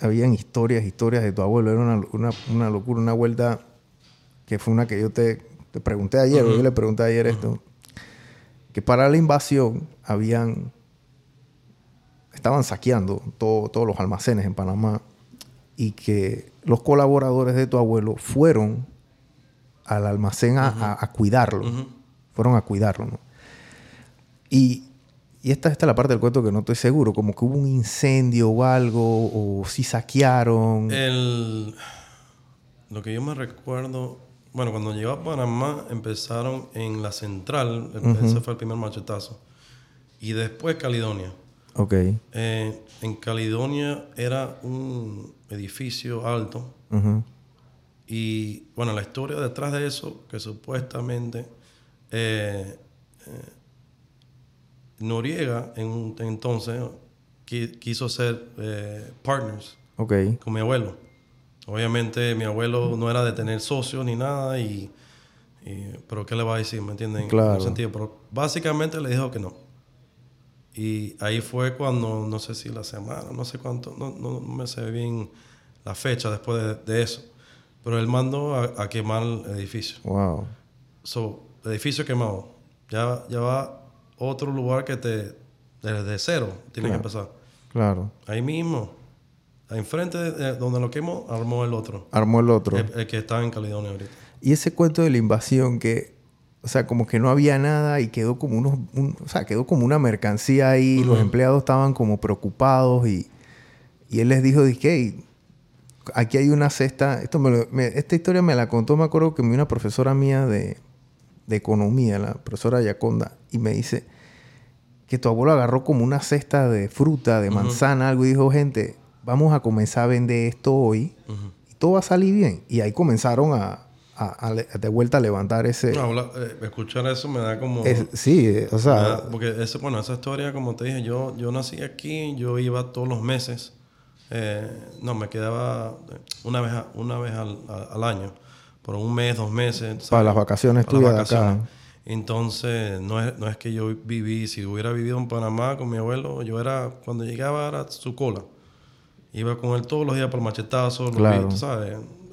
habían historias, historias de tu abuelo. Era una, una- una locura, una vuelta que fue una que yo te, te pregunté ayer, yo le pregunté ayer esto, que para la invasión habían, estaban saqueando todo- todos los almacenes en Panamá y que los colaboradores de tu abuelo fueron al almacén a, a- a cuidarlo. Fueron a cuidarlo, ¿no? Y, y esta, esta es la parte del cuento que no estoy seguro, como que hubo un incendio o algo, o si saquearon. El, lo que yo me recuerdo, bueno, cuando llegué a Panamá empezaron en la central, el- ese fue el primer machetazo, y después Caledonia. ok, Eh, en Caledonia era un edificio alto y bueno, la historia detrás de eso, que supuestamente eh, eh, Noriega en un entonces qui- quiso ser eh, partners ok, con mi abuelo. Obviamente mi abuelo no era de tener socios ni nada y, y- pero qué le va a decir, ¿me entienden? Claro. En sentido, pero básicamente le dijo que no. Y ahí fue cuando no sé si la semana, no sé cuánto, no, no me sé bien la fecha después de, de eso. Pero él mandó a, a quemar el edificio. wow, so, edificio quemado. Ya, ya va otro lugar que te, desde cero, tienes que empezar. Claro. Ahí mismo, enfrente de donde lo quemó, armó el otro. Armó el otro. El, el que está en Caledonia ahorita. Y ese cuento de la invasión que, o sea, como que no había nada y quedó como unos, un- o sea, quedó como una mercancía ahí. Los empleados estaban como preocupados y, y él les dijo, dije, "Hey, aquí hay una cesta. Esto me lo- me- esta historia me la contó, me acuerdo que una profesora mía de, de economía, la profesora Yaconda, y me dice que tu abuelo agarró como una cesta de fruta, de manzana, algo, y dijo, gente, vamos a comenzar a vender esto hoy Ujú. y todo va a salir bien. Y ahí comenzaron a, a- a le- de vuelta a levantar ese... No, habla- eh, escuchar eso me da como... es- sí, o sea, da- porque eso, bueno, esa historia, como te dije, yo, yo nací aquí, yo iba todos los meses. eh, no, me quedaba eh, una vez, a- una vez al, a- al año, por un mes, dos meses. ¿sabes? para las vacaciones Para las vacaciones. acá. Entonces, no es, no es que yo viví, si hubiera vivido en Panamá con mi abuelo, yo era, cuando llegaba era su cola. Iba con él todos los días por el machetazo.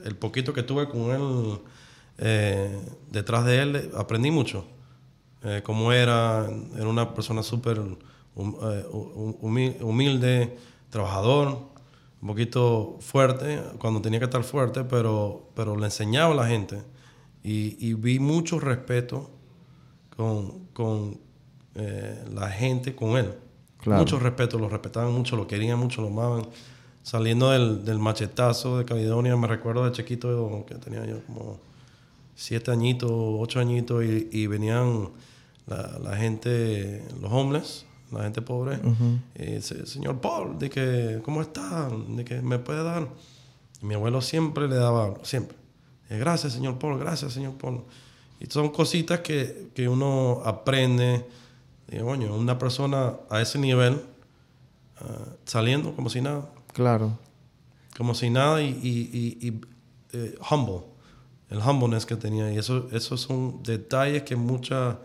El poquito que tuve con él, eh, detrás de él, aprendí mucho. Eh, cómo era, era una persona súper eh, hum- humil- humilde, trabajador, un poquito fuerte, cuando tenía que estar fuerte, pero, pero le enseñaba a la gente. Y, y vi mucho respeto con, con eh, la gente, con él. Claro. Mucho respeto, lo respetaban mucho, lo querían mucho, lo amaban. Saliendo del, del machetazo de Caledonia, me recuerdo de chiquito que tenía yo como siete añitos, ocho añitos, y, y venían la, la gente, los homeless, la gente pobre, y dice, señor Paul, de que, ¿cómo está? De que me puede dar. Y mi abuelo siempre le daba algo, siempre. Gracias, señor Paul, gracias, señor Paul. Y son cositas que, que uno aprende. Digo, coño, una persona a ese nivel, ah, saliendo como si nada, Claro. como si nada y, y, y- eh, humble, el humbleness que tenía. Y eso, esos son detalles que mucha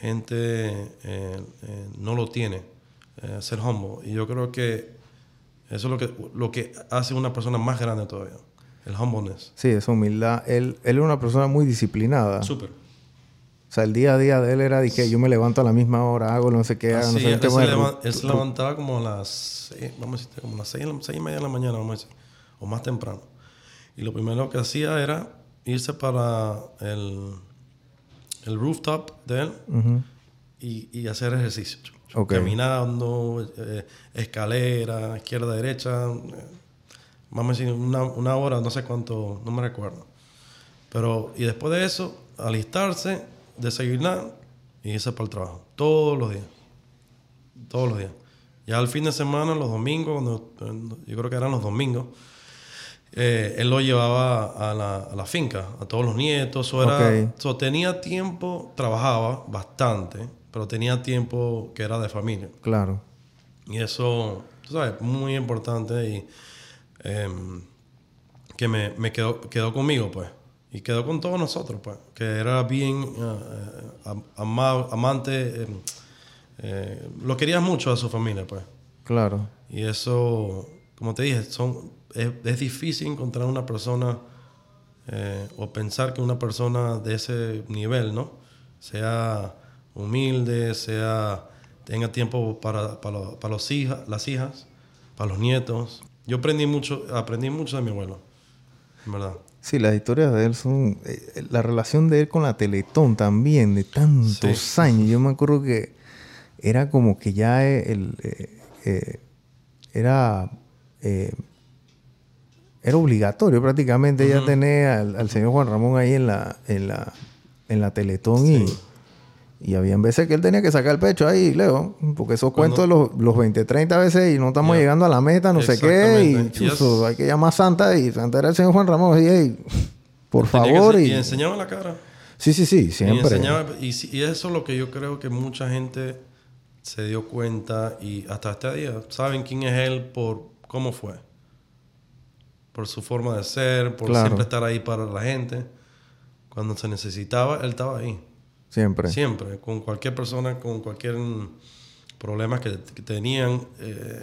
gente eh, eh, no lo tiene, eh, ser humble. Y yo creo que eso es lo que, lo que hace una persona más grande todavía, el humbleness. Sí, esa humildad. Él, él era una persona muy disciplinada. Súper. O sea, el día a día de él era de que yo me levanto a la misma hora, hago no sé qué, hago no Así, sé él, qué. se leva- él se levantaba como a las seis, vamos a decir, como a las seis, seis y media de la mañana, vamos a decir, o más temprano. Y lo primero que hacía era irse para el, el rooftop de él y, y hacer ejercicio. Caminando, eh, escalera, izquierda, derecha. eh, vamos a decir, una, una hora, no sé cuánto, no me recuerdo. Pero, y después de eso, alistarse, desayunar y irse para el trabajo. Todos los días. Todos los días. Ya al fin de semana, los domingos, cuando, yo creo que eran los domingos, eh, él lo llevaba a la, a la finca, a todos los nietos. O era, Ok. so, tenía tiempo, trabajaba bastante, pero tenía tiempo que era de familia. Claro. Y eso, tú sabes, muy importante y em, que me, me quedó, quedó conmigo, pues. Y quedó con todos nosotros, pues. Que era bien ama- amante, em, eh, lo quería mucho a su familia, pues. Claro. Y eso, como te dije, son, es, es difícil encontrar una persona eh, o pensar que una persona de ese nivel, ¿no? Sea humilde, sea tenga tiempo para, para, para los hijas, las hijas, para los nietos. Yo aprendí mucho, aprendí mucho de mi abuelo, en verdad. Sí, las historias de él son... eh, la relación de él con la Teletón también, de tantos Sí. años. Yo me acuerdo que era como que ya eh, el... eh, eh, era... eh, era obligatorio prácticamente ya tener al, al señor Juan Ramón ahí en la, en la, en la Teletón y, y había veces que él tenía que sacar el pecho ahí, Leo, porque esos Cuando- cuentos los, los 20, 30 veces y no estamos llegando a la meta, no sé qué, y chuzo, hay que llamar a Santa y Santa era el señor Juan Ramón y hey, por que favor ser- y, y enseñaba la cara. sí, sí, sí, Y, siempre. enseñaba, y, y eso es lo que yo creo que mucha gente se dio cuenta y hasta este día saben quién es él por cómo fue. Por su forma de ser, por Claro. siempre estar ahí para la gente. Cuando se necesitaba, él estaba ahí. Siempre. Siempre. Con cualquier persona, con cualquier problema que, que tenían. eh,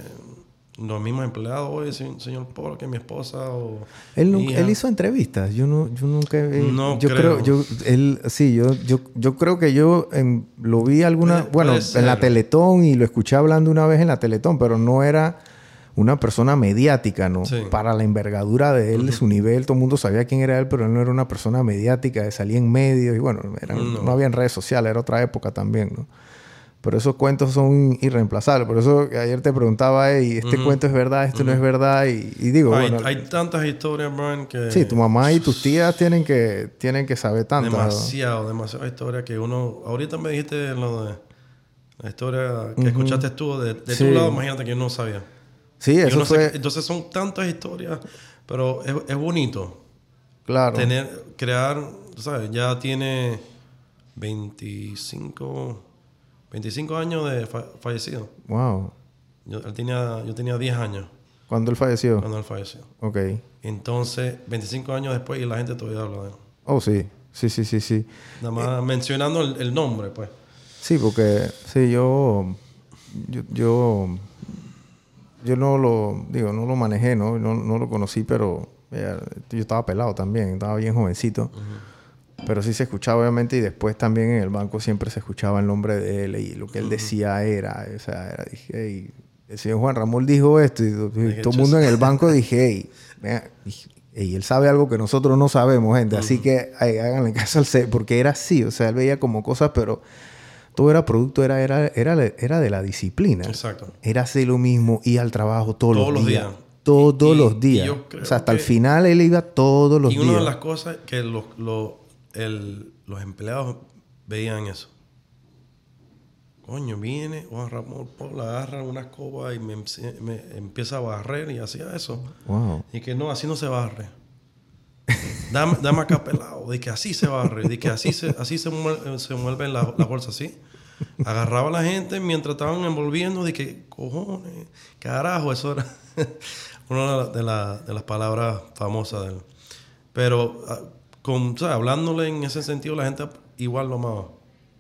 los mismos empleados, oye, se- señor Polo, que mi esposa o Él, nunca- hija". él hizo entrevistas. Yo no, yo nunca. he- No yo creo. creo. yo, él, sí, yo, yo, yo creo que yo em, lo vi alguna, Puede- bueno, puede en la. Teletón y lo escuché hablando una vez en la Teletón, pero no era una persona mediática, ¿no? Sí. Para la envergadura de él, de su nivel, todo el mundo sabía quién era él, pero él no era una persona mediática, salía en medios y bueno, eran- no. No. había redes sociales, era otra época también, ¿no? Pero esos cuentos son irreemplazables. Por eso ayer te preguntaba, "Ey, este cuento es verdad, esto no es verdad. Y, y digo, hay, bueno, hay tantas historias, Brian, que... Sí, tu mamá y tus tías tienen que, tienen que saber tanto. Demasiado, demasiada historia que uno... Ahorita me dijiste lo de la historia que escuchaste tú de, de Sí. tu lado, imagínate que yo no sabía. Sí, eso no sé- fue... entonces son tantas historias, pero es, es bonito claro. tener, crear, ¿sabes? Ya tiene 25, 25 años de fa- fallecido. Wow. Yo, él tenía, yo tenía 10 años ¿Cuándo él falleció? cuando él falleció. Ok. Entonces, 25 años después y la gente todavía habla de él. Oh, sí. Sí, sí, sí, sí. Nada más mencionando el, el nombre, pues. Sí, porque... Sí, yo... Yo... Yo, yo no lo... Digo, no lo manejé, ¿no? No, no lo conocí, pero... eh, yo estaba pelado también. Estaba bien jovencito. Pero sí se escuchaba, obviamente. Y después también en el banco siempre se escuchaba el nombre de él. Y lo que él decía era... O sea, era... Dije, "Ey, el señor Juan Ramón dijo esto. Y, y todo el mundo en el banco dije, "Ey, vea, dije, ey, él sabe algo que nosotros no sabemos, gente. Así que ay, háganle caso al C, porque era así. O sea, él veía como cosas, pero todo era producto, era, era, era, era de la disciplina. Exacto. Era hacer lo mismo, ir al trabajo todos, Todos los días. días. Todos Y- los y días. O sea, hasta el final él iba todos los y días. una de las cosas que los, los, el- los empleados veían eso. Coño, viene Juan Ramón Paul, agarra una escoba y me, me empieza a barrer y hacía eso. Wow. Y que no, así no se barre. Dame, dame acá. De que así se barre. De que así se, así se, muel- se mueven las bolsas, así. Agarraba a la gente mientras estaban envolviendo. De que, cojones, carajo, eso era una de, la- de las palabras famosas de él. Pero, ah, con, o hablándole en ese sentido, la gente igual lo amaba.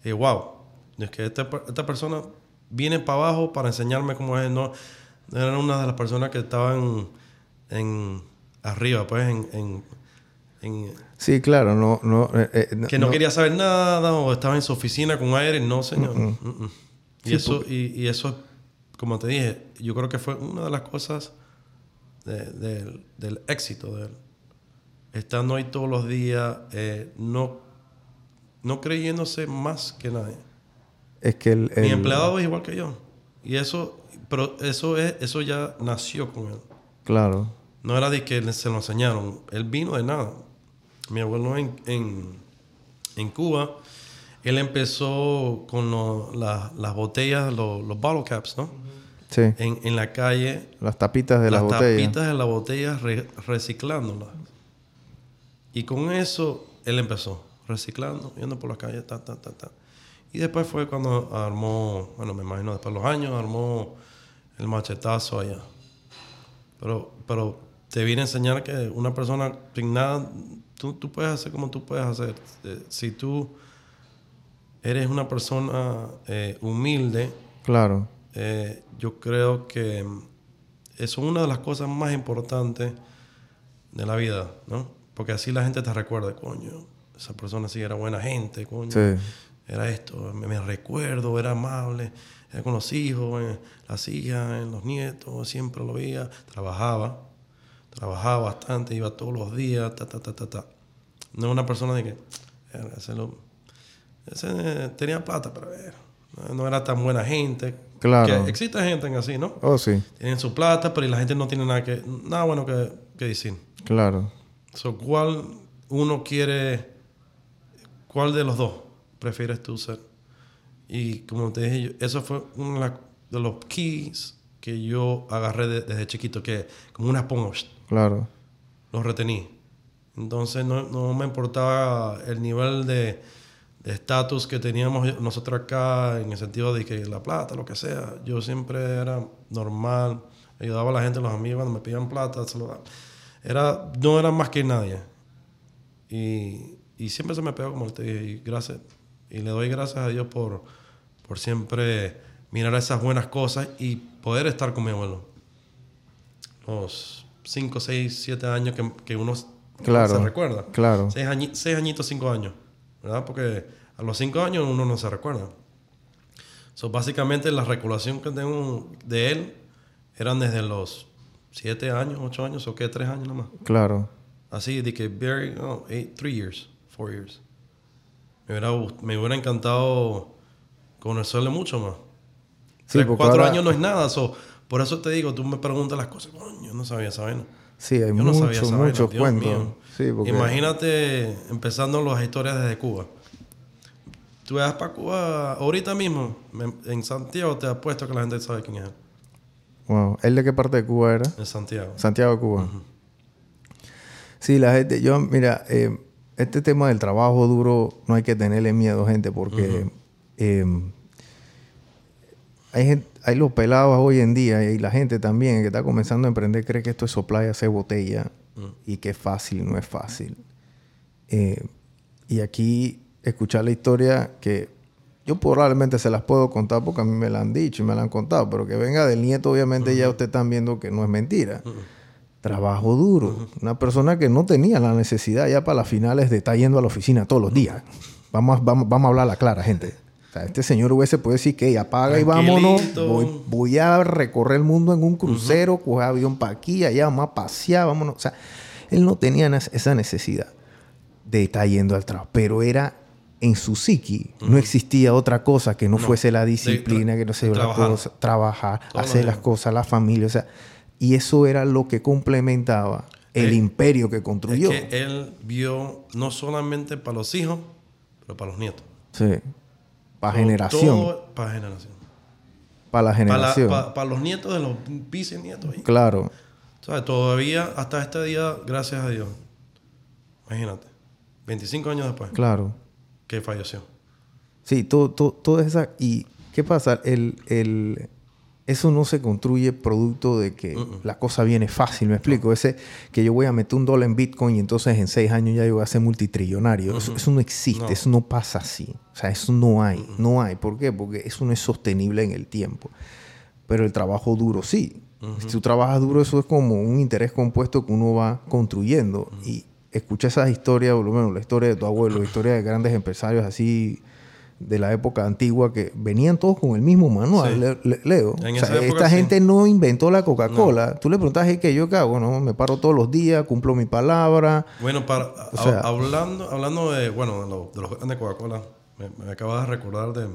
Wow, es que esta, esta persona viene para abajo para enseñarme cómo es. No, era una de las personas que estaban en arriba, pues, en- en- Sí, claro, no, no, eh, eh, que no, quería saber nada o estaba en su oficina con aire. No, señor. Y, Sí, eso, y, y eso, como te dije, yo creo que fue una de las cosas de- del- del éxito de él. Estando ahí todos los días, eh, no, no creyéndose más que nadie. Es que el, Mi empleado es igual que yo. Y eso, pero eso es, eso ya nació con él. Claro. No era de que le- se lo enseñaron. Él vino de nada. Mi abuelo en, en, en Cuba, él empezó con lo- la- las botellas, lo- los bottle caps, ¿no? Sí. En, en la calle, Las tapitas de las las botellas. tapitas de las botellas re- reciclándolas. Y con eso él empezó, reciclando, yendo por la calle, ta, ta, ta, ta. Y después fue cuando armó, bueno, me imagino después de los años, armó el machetazo allá. Pero, pero te viene a enseñar que una persona sin nada, tú, tú puedes hacer como tú puedes hacer. Eh, Si tú eres una persona eh, humilde, Claro. eh, yo creo que mm, eso es una de las cosas más importantes de la vida, ¿no? Porque así la gente te recuerda, coño, esa persona sí era buena gente, coño. Sí. Era esto, me, me recuerdo, era amable, era con los hijos, eh, las hijas, los nietos, siempre lo veía, trabajaba, trabajaba bastante, iba todos los días, ta, ta, ta, ta, ta. No una persona de que, "Eh, ese, lo- ese, tenía plata, pero no- era tan buena gente. Claro. Que existe gente en así, ¿no? Oh, sí. Tienen su plata, pero la gente no tiene nada, que, nada bueno que, que decir. Claro. So, ¿Cuál uno quiere, cuál de los dos prefieres tú ser? Y como te dije, yo- eso fue uno de los keys que yo agarré de- desde chiquito, que como una esponja, Claro. los retení. Entonces no, no me importaba el nivel de estatus que teníamos nosotros acá, en el sentido de que la plata, lo que sea. Yo siempre era normal, ayudaba a la gente, los amigos, cuando me pedían plata, se lo daba. Era, no era más que nadie. Y, y siempre se me pegó, como te dije, y gracias. Y le doy gracias a Dios por, por siempre mirar esas buenas cosas y poder estar con mi abuelo. los 5, 6, 7 años que, que uno Claro, se recuerda. claro. Seis, añi- seis añitos, 5 años. ¿Verdad? Porque a los 5 años uno no se recuerda. So, básicamente la recordación que tengo de él eran desde los 7 años, 8 años, o qué, 3 años nomás. Claro. Así de que very, eight, three years, four years. Me hubiera, me hubiera encantado conocerle mucho más. Sí, Tres, cuatro ahora- años no es nada. so, por eso te digo, tú me preguntas las cosas. Coño, no sabía esa vaina. Sí, hay Yo no muchos, muchos cuentos. mío. Sí, porque Imagínate empezando las historias desde Cuba. Tú vas para Cuba ahorita mismo, en Santiago, te apuesto que la gente sabe quién es él. Wow. ¿Él de qué parte de Cuba era? En Santiago. Santiago de Cuba. Sí, la gente, yo, mira, eh, este tema del trabajo duro no hay que tenerle miedo, gente, porque eh, hay, gente, hay los pelados hoy en día y la gente también que está comenzando a emprender cree que esto es soplar y hacer botella y que es fácil, no es fácil. Eh, y aquí escuchar la historia que yo probablemente se las puedo contar porque a mí me la han dicho y me la han contado, pero que venga del nieto, obviamente ya ustedes están viendo que no es mentira. Trabajo duro. Una persona que no tenía la necesidad ya para las finales de estar yendo a la oficina todos los días. Vamos, a- vamos, vamos a hablar la clara, gente. Sea, este señor hubiese podido decir que apaga y vámonos. Voy, voy a recorrer el mundo en un crucero, coger avión para aquí, allá, vamos a pasear, vámonos. O sea, él no tenía esa necesidad de estar yendo al trabajo, pero era en su psiqui. No existía otra cosa que no, No. fuese la disciplina, que no la trabajar. cosa, trabajar, hacer las cosas, la familia, o sea, y eso era lo que complementaba el Eh, imperio que Es construyó. que él vio no solamente para los hijos, pero para los nietos. Sí. Para generación. para generación. Para la generación. pa- para los nietos de los bisnietos. ahí. Claro. ¿Sabes? Todavía, hasta este día, gracias a Dios. Imagínate. 25 años después Claro. que falleció. Sí, todo, todo, toda esa... ¿Y qué pasa? El, el, eso no se construye producto de que la cosa viene fácil, me explico. Ese que yo voy a meter un dólar en Bitcoin y entonces en seis años ya yo voy a ser multitrillonario. Eso, eso no existe, No. eso no pasa así. O sea, eso no hay, no hay. ¿Por qué? Porque eso no es sostenible en el tiempo. Pero el trabajo duro sí. Si tú trabajas duro, eso es como un interés compuesto que uno va construyendo. Y escucha esas historias, por lo menos la historia de tu abuelo, la historia de grandes empresarios así de la época antigua que venían todos con el mismo manual, Sí. Leo. En O sea, esa época esta sí. gente no inventó la Coca-Cola. Tú le preguntas, ¿qué yo qué hago? No, me paro todos los días, cumplo mi palabra. Bueno, para, O sea- a- hablando, hablando de, bueno, de, lo- de los grandes Coca-Cola, me, me acabas de recordar de...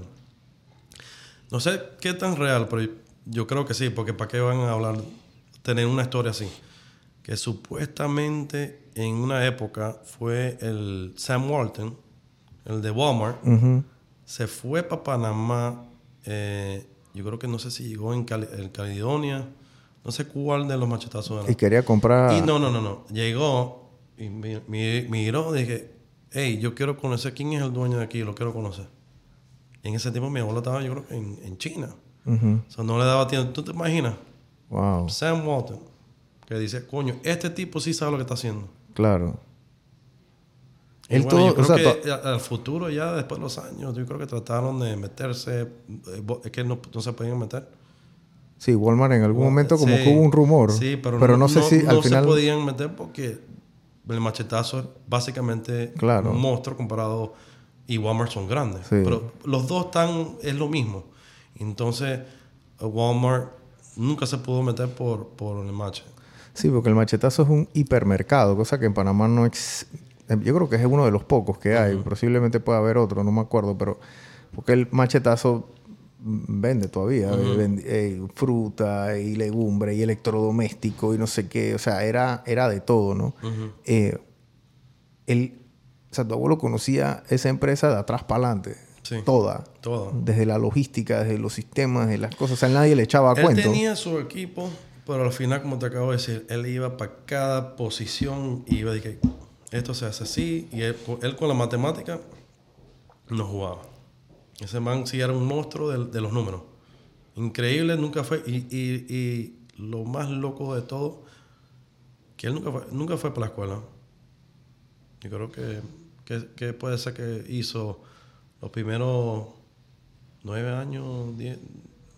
No sé qué tan real, pero yo creo que sí, porque ¿para qué van a hablar, tener una historia así? Que supuestamente en una época fue el Sam Walton, el de Walmart, Ujú. Se fue para Panamá, eh, yo creo que no sé si llegó en, Caledonia, no sé cuál de los machetazos era. Y quería comprar... Y no, no, no, no. Llegó y mi- mi- miró y dije, hey, yo quiero conocer quién es el dueño de aquí, lo quiero conocer. Y en ese tiempo mi abuelo estaba, yo creo, en, en China. Ujú. O sea, no le daba tiempo. ¿Tú te imaginas? Wow, Sam Walton, que dice, coño, este tipo sí sabe lo que está haciendo. claro. Él bueno, todo- yo creo o sea, que al futuro ya, después de los años, yo creo que trataron de meterse, eh, es que no, no se podían meter. Sí, Walmart en algún momento como Sí, que hubo un rumor. Sí, pero, no, sé si al no final... se podían meter porque el machetazo es básicamente Claro. un monstruo comparado y Walmart son grandes. Sí. Pero los dos están, es lo mismo. Entonces, Walmart nunca se pudo meter por, por el match. Sí, porque el machetazo es un hipermercado, cosa que en Panamá no ex... eh, Yo creo que es uno de los pocos que hay. Posiblemente pueda haber otro, no me acuerdo, pero... Porque el machetazo vende todavía. eh, vende, eh, fruta y legumbre y electrodoméstico y no sé qué. O sea, era, era de todo, ¿no? Eh, el, o sea, tu abuelo conocía esa empresa de atrás para adelante. Sí. Toda. Todo. Desde la logística, desde los sistemas, de las cosas. O sea, nadie le echaba Él cuento. tenía su equipo, pero al final, como te acabo de decir, él iba para cada posición y iba de que esto se hace así. Y él, con la matemática no jugaba. Ese man sí era un monstruo de, de los números. Increíble, nunca fue. Y, y- y lo más loco de todo, que él nunca fue, nunca fue para la escuela. Yo creo que, que, que puede ser que hizo los primeros nueve años, diez,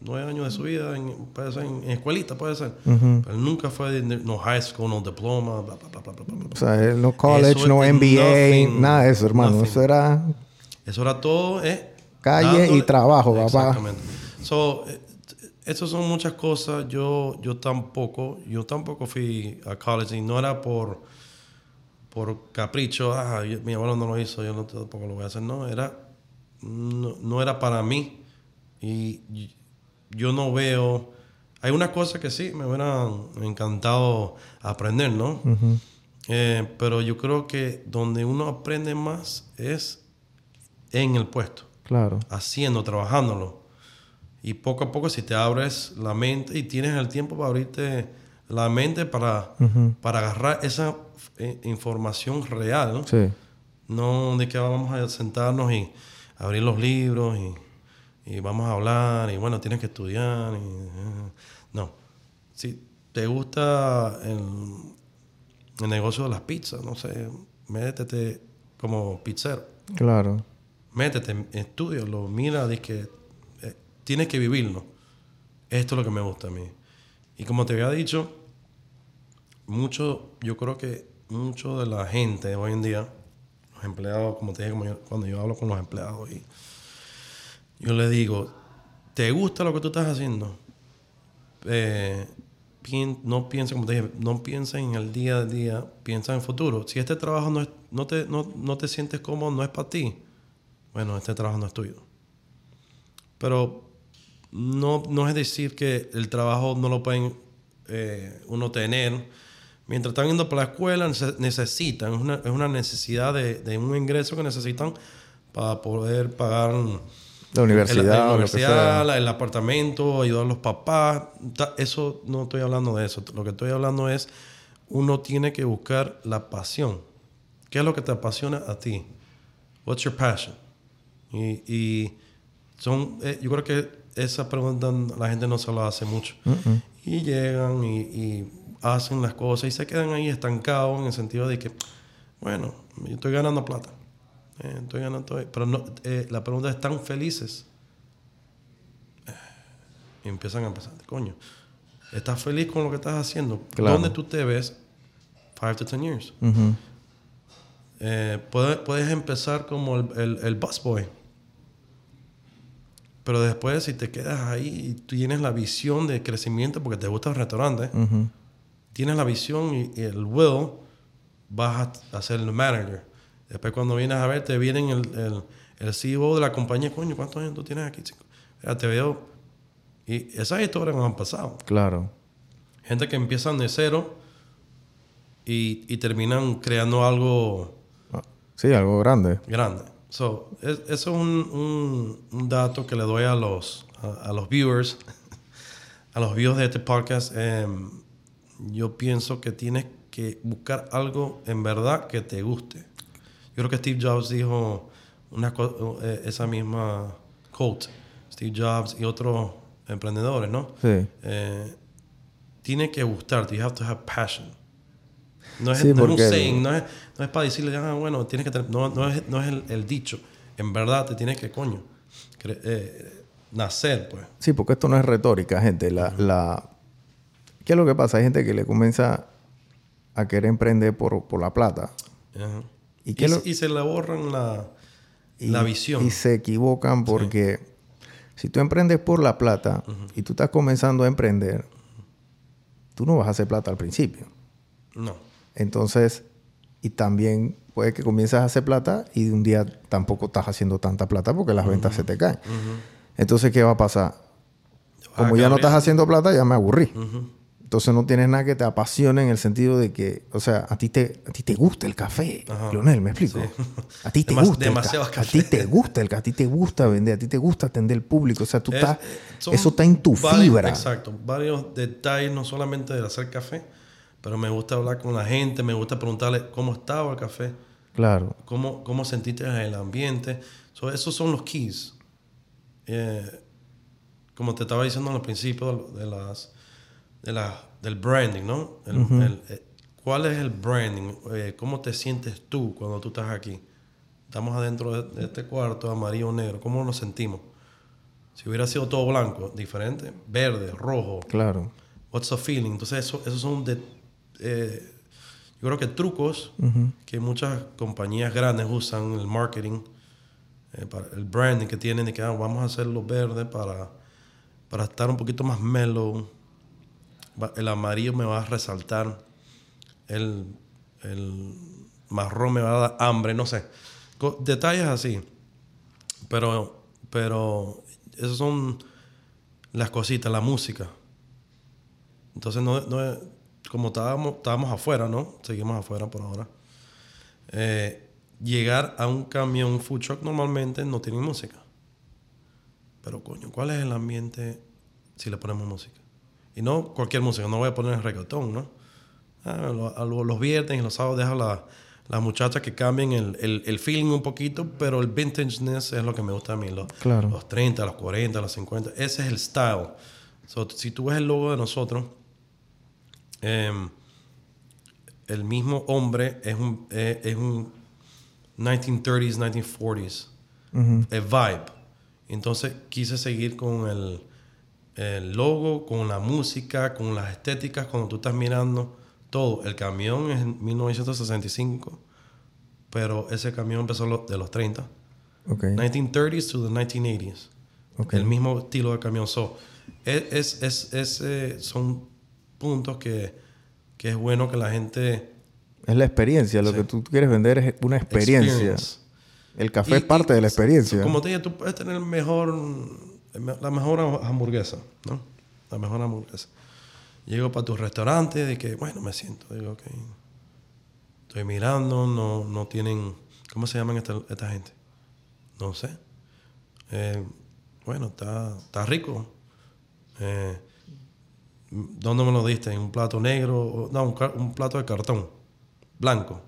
nueve años de su vida en, puede ser en, escuelita, puede ser. Ujú. Pero él nunca fue de no high school, no diploma, bla, bla, bla. O sea, no college, Eso no MBA, nothing, nada de eso, hermano. nothing. Eso era Eso era todo, eh. Calle y trabajo, papá. Exactamente. So, eh, eso son muchas cosas. Yo, yo tampoco, yo tampoco fui a college y no era por, por capricho. Ah, yo- mi abuelo no lo hizo, yo no, tampoco lo voy a hacer. No, era, no, no era para mí. Y yo no veo. Hay unas cosas que sí me hubieran encantado aprender, ¿no? Eh, pero yo creo que donde uno aprende más es en el puesto, Claro. haciendo, trabajándolo. Y poco a poco si te abres la mente y tienes el tiempo para abrirte la mente para, para agarrar esa eh, información real, ¿no? Sí. No de que vamos a sentarnos y abrir los libros y, y vamos a hablar y bueno, tienes que estudiar. y, eh, no. Si te gusta el, el negocio de las pizzas, no sé, métete como pizzero. Claro. Métete, estudialo, mira, di que eh, tienes que vivirlo. Esto es lo que me gusta a mí. Y como te había dicho, mucho, yo creo que mucho de la gente hoy en día, los empleados, como te dije, como yo- cuando yo hablo con los empleados y yo les digo, ¿te gusta lo que tú estás haciendo? Eh, no piensa, como te dije, no piensa en el día a día, piensa en el futuro. Si este trabajo no, es- no, te, no, no te sientes cómodo, no es para ti, bueno, este trabajo no es tuyo. Pero no, no es decir que el trabajo no lo pueden eh, uno tener. Mientras están yendo para la escuela, nece- necesitan, es una, es una necesidad de, de un ingreso que necesitan para poder pagar La universidad, el, la universidad, la- el apartamento, ayudar a los papás. Eso no estoy hablando de eso. Lo que estoy hablando es uno tiene que buscar la pasión. ¿Qué es lo que te apasiona a ti? What's your passion? Y, y son, eh, yo creo que esa pregunta la gente no se lo hace mucho. Y llegan y, y hacen las cosas y se quedan ahí estancados en el sentido de que, bueno, yo estoy ganando plata. Eh, estoy ganando, pero no, eh, la pregunta es, ¿están felices? Y empiezan a empezar, coño, ¿estás feliz con lo que estás haciendo? Claro. ¿Dónde tú te ves 5 to 10 years? Eh, puedes, puedes empezar como el, el, el busboy. Pero después, si te quedas ahí y tienes la visión de crecimiento porque te gusta el restaurante, tienes la visión y, y el will, vas a, a ser el manager. Después, cuando vienes a ver, te vienen el, el, el CEO de la compañía, coño, ¿cuántos años tú tienes aquí, chico? Ya te veo. Y esas historias me han pasado. Claro. Gente que empiezan de cero y, y terminan creando algo Ah, Sí, algo grande. grande. So, es- eso es un, un- un dato que le doy a los, a, a los viewers, a los viewers de este podcast. Em, yo pienso que tienes que buscar algo en verdad que te guste. Yo creo que Steve Jobs dijo una eh, esa misma quote. Steve Jobs y otros emprendedores, ¿no? Sí. Eh, tiene que gustarte. You have to have passion. No es, Sí, no es un saying, no es, no es para decirle, ah, bueno, tienes que tener. No, no es, no es el, el dicho. En verdad te tienes que, coño, cre- eh, nacer, pues. Sí, porque esto no es retórica, gente. La, la... ¿Qué es lo que pasa? Hay gente que le comienza a querer emprender por, por la plata. Ajá. ¿Y Y, qué lo- y se le borran la, Y, la visión. Y se equivocan porque si tú emprendes por la plata y tú estás comenzando a emprender, tú no vas a hacer plata al principio. No. Entonces, y también puede que comiences a hacer plata y un día tampoco estás haciendo tanta plata porque las ventas se te caen. Entonces, ¿qué va a pasar? Como ya no estás haciendo plata, ya me aburrí. Entonces no tienes nada que te apasione en el sentido de que, o sea, a ti te, a ti te gusta el café, Ajá. Leonel, ¿me explico? A ti te Demas- gusta el café. A ti te gusta el café, a ti te gusta vender, a ti te gusta atender el público, o sea, tú Es- estás, eso está en tu varios- fibra. Exacto. Varios detalles, no solamente de hacer café, pero me gusta hablar con la gente, me gusta preguntarle cómo estaba el café, Claro, cómo, cómo sentiste el ambiente. So, esos son los keys. Eh, como te estaba diciendo al principio de las, de la, del branding, ¿no? El- el- eh, ¿Cuál es el branding? Eh, ¿Cómo te sientes tú cuando tú estás aquí? Estamos adentro de, este cuarto amarillo o negro. ¿Cómo nos sentimos? Si hubiera sido todo blanco, diferente, verde, rojo. Claro. What's the feeling? Entonces, eso, esos son de, eh, yo creo que trucos que muchas compañías grandes usan en el marketing, eh, para el branding que tienen, de que ah, vamos a hacerlo verde para, para estar un poquito más mellow. El amarillo me va a resaltar. El, el marrón me va a dar hambre, no sé. Detalles así. Pero, pero, esas son las cositas, la música. Entonces, no, no como estábamos, estábamos afuera, ¿no? Seguimos afuera por ahora. Eh, llegar a un camión food truck normalmente no tiene música. Pero coño, ¿cuál es el ambiente si le ponemos música? Y no cualquier música, no voy a poner reggaetón, ¿no? Ah, lo- a lo- los viernes y los sábados deja la- las muchachas que cambien el, el, el feeling un poquito, pero el vintageness es lo que me gusta a mí. Los, Claro. los 30, los 40, los 50, ese es el style. So, si tú ves el logo de nosotros, em, el mismo hombre es un, es, es un 1930s, 1940s Ujú. el vibe. Entonces quise seguir con el, el logo, con la música, con las estéticas, cuando tú estás mirando todo. El camión es en 1965, pero ese camión empezó de los 30. Ok. 1930s to the 1980s. Ok. El mismo estilo de camión. So, es, es, es- es, son puntos que, que es bueno que la gente... Es la experiencia. Lo Sí. que tú quieres vender es una experiencia. experience. El café Y- es parte y, de la experiencia. Como te dije, tú puedes tener mejor, la mejor hamburguesa, ¿no? La mejor hamburguesa. Llego para tu restaurante de que, bueno, me siento. Digo, ok. Estoy mirando, no, no tienen... ¿Cómo se llaman esta, esta gente? No sé. Eh, bueno, está, está rico. Eh, ¿Dónde me lo diste? ¿En un plato negro? No, un, un plato de cartón. Blanco.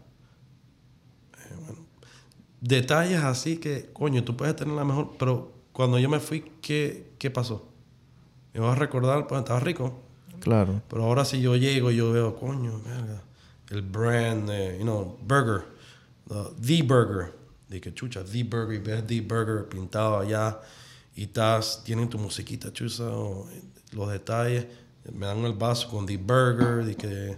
detalles así que, coño, tú puedes tener la mejor, pero cuando yo me fui, ¿qué, qué pasó? Me vas a recordar, pues estaba rico, Claro. pero ahora si yo llego y yo veo, coño, verga, el brand, eh, you know, burger, the, the burger, de que chucha, the burger, y ves the burger pintado allá y estás, tienen tu musiquita chusa, o, los detalles, me dan el vaso con the burger, de que...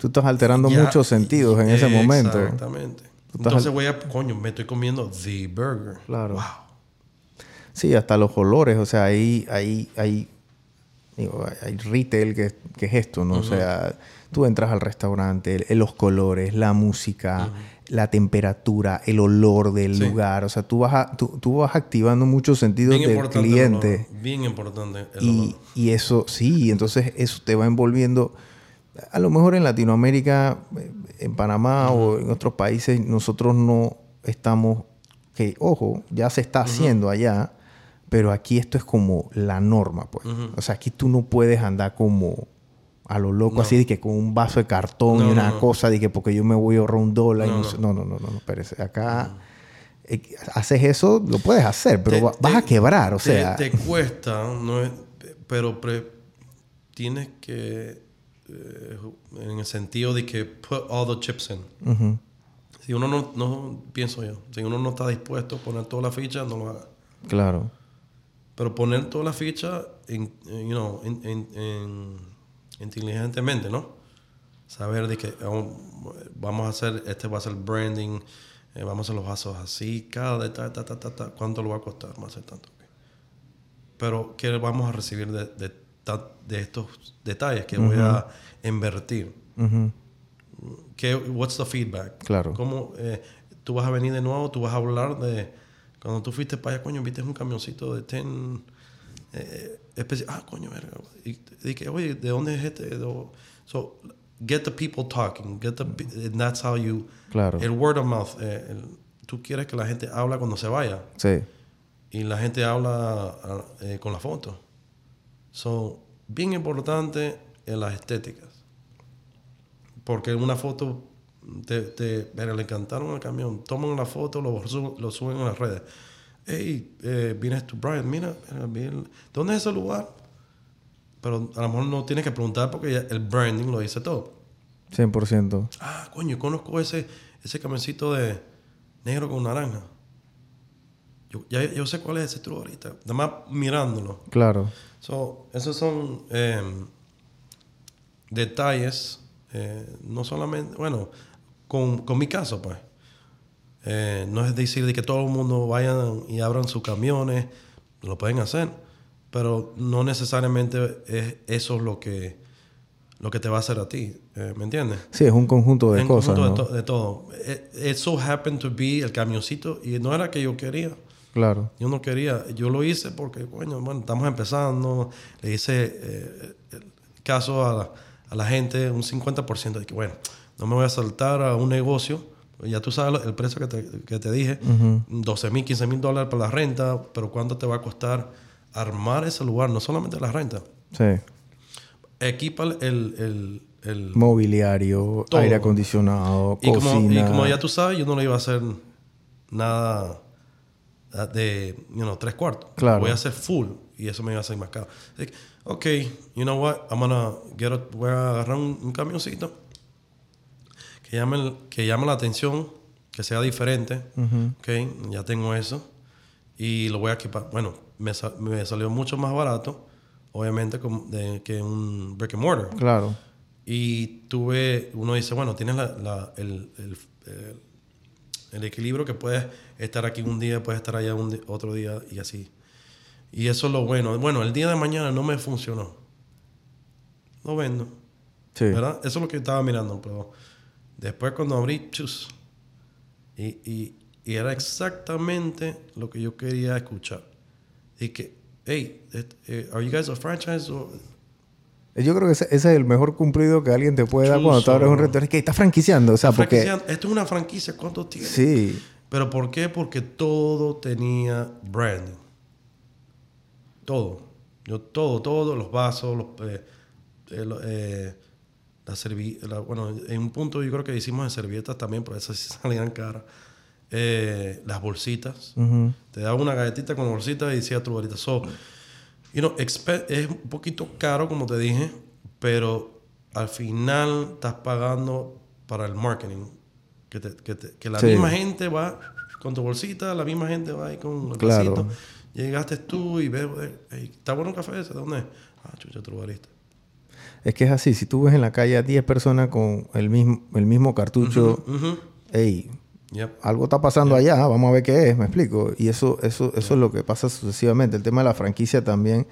Tú estás alterando Ya, muchos sentidos en ese momento. Exactamente. Entonces voy a, coño, me estoy comiendo the burger. Claro. Wow. Sí, hasta los olores, o sea, hay, hay, hay, digo, hay retail que, que es esto, ¿no? O sea, tú entras al restaurante, los colores, la música, la temperatura, el olor del Sí. lugar, o sea, tú vas, a- tú, tú vas activando muchos sentidos Bien del importante. el cliente. olor, Bien importante el Y, olor. y eso, sí, entonces eso te va envolviendo. A lo mejor en Latinoamérica, en Panamá o en otros países, nosotros no estamos, que ojo, ya se está haciendo allá, pero aquí esto es como la norma, pues. O sea, aquí tú no puedes andar como a lo loco, No. así de que con un vaso de cartón No, y una no. cosa, de que porque yo me voy a ahorrar un dólar. y No, no, no. sé- no, no, no, espérese. Acá eh, haces eso, lo puedes hacer, pero Te- va- vas a quebrar, o te- sea. Te, cuesta, no es- pero pre- tienes que, eh, en el sentido de que put all the chips in. Si uno no, no, pienso yo, si uno no está dispuesto a poner toda la ficha, no lo haga. Claro. Pero poner toda la ficha, en, en, you know, en- en- en- inteligentemente, ¿no? Saber de que oh, vamos a hacer, este va a ser branding, eh, vamos a hacer los vasos así, cada detalle, ta, ta, ta, ta, ¿cuánto lo va a costar? Vamos a hacer tanto. ok. Pero, ¿qué vamos a recibir de, de, de estos detalles que voy a invertir? ¿Qué, what's the feedback? Claro. ¿Cómo, eh, tú vas a venir de nuevo, tú vas a hablar de... Cuando tú fuiste para allá, coño, viste un camioncito de ten... Eh, especi- ah, coño, verga. Y dije, oye, ¿de dónde es este? So, get the people talking. Get the, and that's how you... Claro. El word of mouth. eh, el- tú quieres que la gente habla cuando se vaya. Sí. Y la gente habla ah, eh, con la foto. So, bien importante en las estéticas. Porque una foto, te, te, mira, le encantaron el camión, toman la foto, lo, su- lo suben a las redes. Hey, eh, vienes tú, Brian, mira, el- ¿dónde es ese lugar? Pero a lo mejor no tienes que preguntar porque ya el branding lo dice todo. 100%. Ah, coño, conozco ese, ese camioncito de negro con naranja. yo, ya, yo sé cuál es ese truco ahorita. Nada más mirándolo. Claro. So, esos son em, detalles, eh, no solamente, bueno, con, con mi caso, pues. Eh, no es decir de que todo el mundo vayan y abran sus camiones, lo pueden hacer, pero no necesariamente es eso lo que, lo que te va a hacer a ti, eh, ¿me entiendes? Sí, es un conjunto de cosas. conjunto ¿no? de, to- de todo. It, it so happened to be el camioncito y no era que yo quería. Claro. Yo no quería, yo lo hice porque, bueno, bueno estamos empezando. Le hice eh, el caso a la, a la gente, un 50% de que, bueno, no me voy a saltar a un negocio. Ya tú sabes el precio que te, que te dije, 12 mil, 15 mil dólares para la renta, pero ¿cuánto te va a costar armar ese lugar? No solamente la renta. Sí. Equipa el, el, el, Mobiliario, Todo. aire acondicionado, y, como, cocina. y como ya tú sabes, yo no le iba a hacer nada ah, de, you know, tres cuartos. Claro. Voy a hacer full y eso me iba a salir más caro. Que, ok, you know what, I'm gonna get a- voy a agarrar un, un camioncito que llame, que llame la atención, que sea diferente. Ok, ya tengo eso. Y lo voy a equipar. Bueno, me, me salió mucho más barato, obviamente, de- que un brick and mortar. Claro. Y tuve, uno dice, bueno, tienes la, la- el, el- el- el equilibrio que puedes estar aquí un día, puedes estar allá un otro día y así. Y eso es lo bueno. Bueno, el día de mañana no me funcionó. Lo vendo. Sí. ¿Verdad? Eso es lo que estaba mirando. Pero después cuando abrí, chus. Y, y, y era exactamente lo que yo quería escuchar. Y que, hey, it- eh, are you guys a franchise? or- Yo creo que ese, ese es el mejor cumplido que alguien te puede dar cuando tú abres un restaurante. Es que estás franquiciando. O sea, porque... Esto es una franquicia, ¿cuánto tiene? Sí. ¿Pero por qué? Porque todo tenía branding. Todo. Yo todo, todo, los vasos, los, eh, eh, eh, la servi- la- bueno, en un punto yo creo que hicimos en servilletas también, pero esas sí salían caras. Eh, las bolsitas. Te daba una galletita con bolsita y decía tu bolita. So, you know, es un poquito caro, como te dije, pero al final estás pagando para el marketing. Que, te- que, te- que la Sí. misma gente va con tu bolsita, la misma gente va ahí con el Claro. Llegaste tú y ves, eh, "Ey, ¿está bueno el café ese? ¿De dónde es? Ah, chucha, tu barista. Es que es así. Si tú ves en la calle a 10 personas con el mismo, el mismo cartucho, hey, Yep. algo está pasando allá, vamos a ver qué es, me explico. Y eso, eso, eso es lo que pasa sucesivamente. El tema de la franquicia también,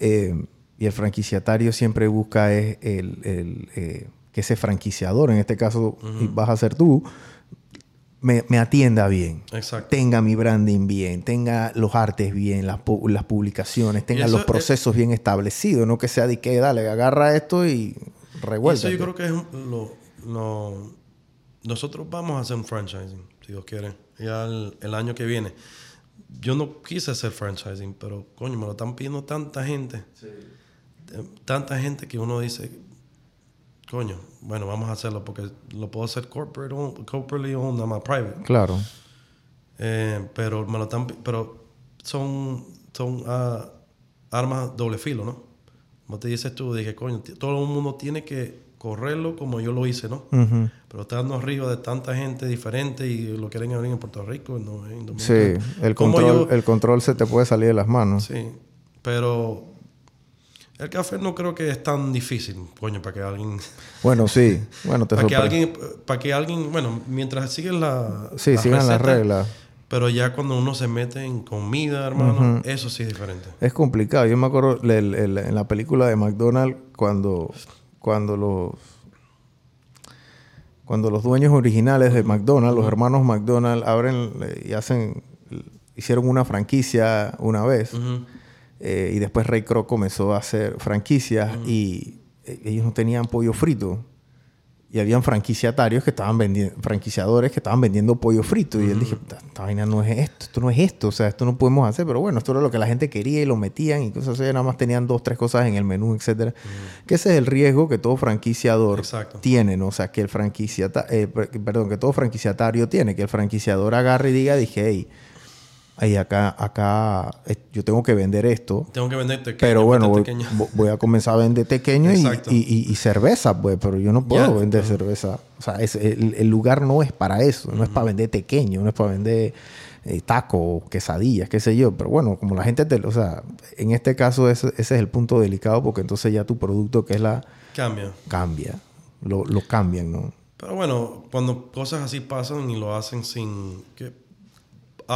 eh, y el franquiciatario siempre busca es el, el, eh, que ese franquiciador, en este caso vas a ser tú, me, me atienda bien. Exacto. Tenga mi branding bien, tenga los artes bien, las, pu- las publicaciones, tenga eso los es- procesos bien establecidos, no que sea de que dale, agarra esto y revuelta. Eso yo creo que es un- lo, lo- Nosotros vamos a hacer un franchising, si Dios quiere, ya el, el año que viene. Yo no quise hacer franchising, pero coño, me lo están pidiendo tanta gente. Eh, Tanta gente que uno dice, coño, bueno, vamos a hacerlo porque lo puedo hacer corporate, owned- corporately owned, nada más private. Claro. Eh, pero me lo están, pero son, son ah, armas doble filo, ¿no? Como te dices tú, dije, coño, todo el mundo tiene que correrlo como yo lo hice, ¿no? Pero estando arriba de tanta gente diferente y lo quieren abrir en Puerto Rico, no, en Dominicana. Sí, el ¿Cómo control, yo- el control se te puede salir de las manos. Sí, pero el café no creo que es tan difícil, coño, para que alguien, Bueno, sí. Bueno, te para que alguien, para que alguien, bueno, mientras siguen la, Sí, las sigan las recetas, reglas. Pero ya cuando uno se mete en comida, hermano, eso sí es diferente. Es complicado. Yo me acuerdo el- el- en la película de McDonald's cuando, cuando los cuando los dueños originales de McDonald's, los hermanos McDonald's, abren eh, y hacen hicieron una franquicia una vez Ujú. Eh, y después Ray Kroc comenzó a hacer franquicias y eh, ellos no tenían pollo frito. Y habían franquiciatarios que estaban vendiendo franquiciadores que estaban vendiendo pollo frito. Y él dije "Esta- vaina no es esto esto no es esto o sea esto no podemos hacer pero bueno esto era lo que la gente quería y lo metían y cosas así nada más tenían dos tres cosas en el menú etcétera. Que ese es el riesgo que todo franquiciador Exacto. tiene ¿no? o sea que el franquiciata eh, per- perdón que todo franquiciatario tiene que el franquiciador agarre y diga dije hey Ahí acá, acá, eh, yo tengo que vender esto. Tengo que vender pequeño. Pero bueno, voy, a comenzar a vender pequeño y, y- y- y cerveza, pues, pero yo no puedo vender cerveza. O sea, es- el, el lugar no es para eso, no es para vender pequeño, no es para vender eh, taco, quesadillas, qué sé yo. Pero bueno, como la gente te... O sea, en este caso ese, ese es el punto delicado porque entonces ya tu producto, que es la... Cambia. Cambia. Lo, lo cambian, ¿no? Pero bueno, cuando cosas así pasan y lo hacen sin... que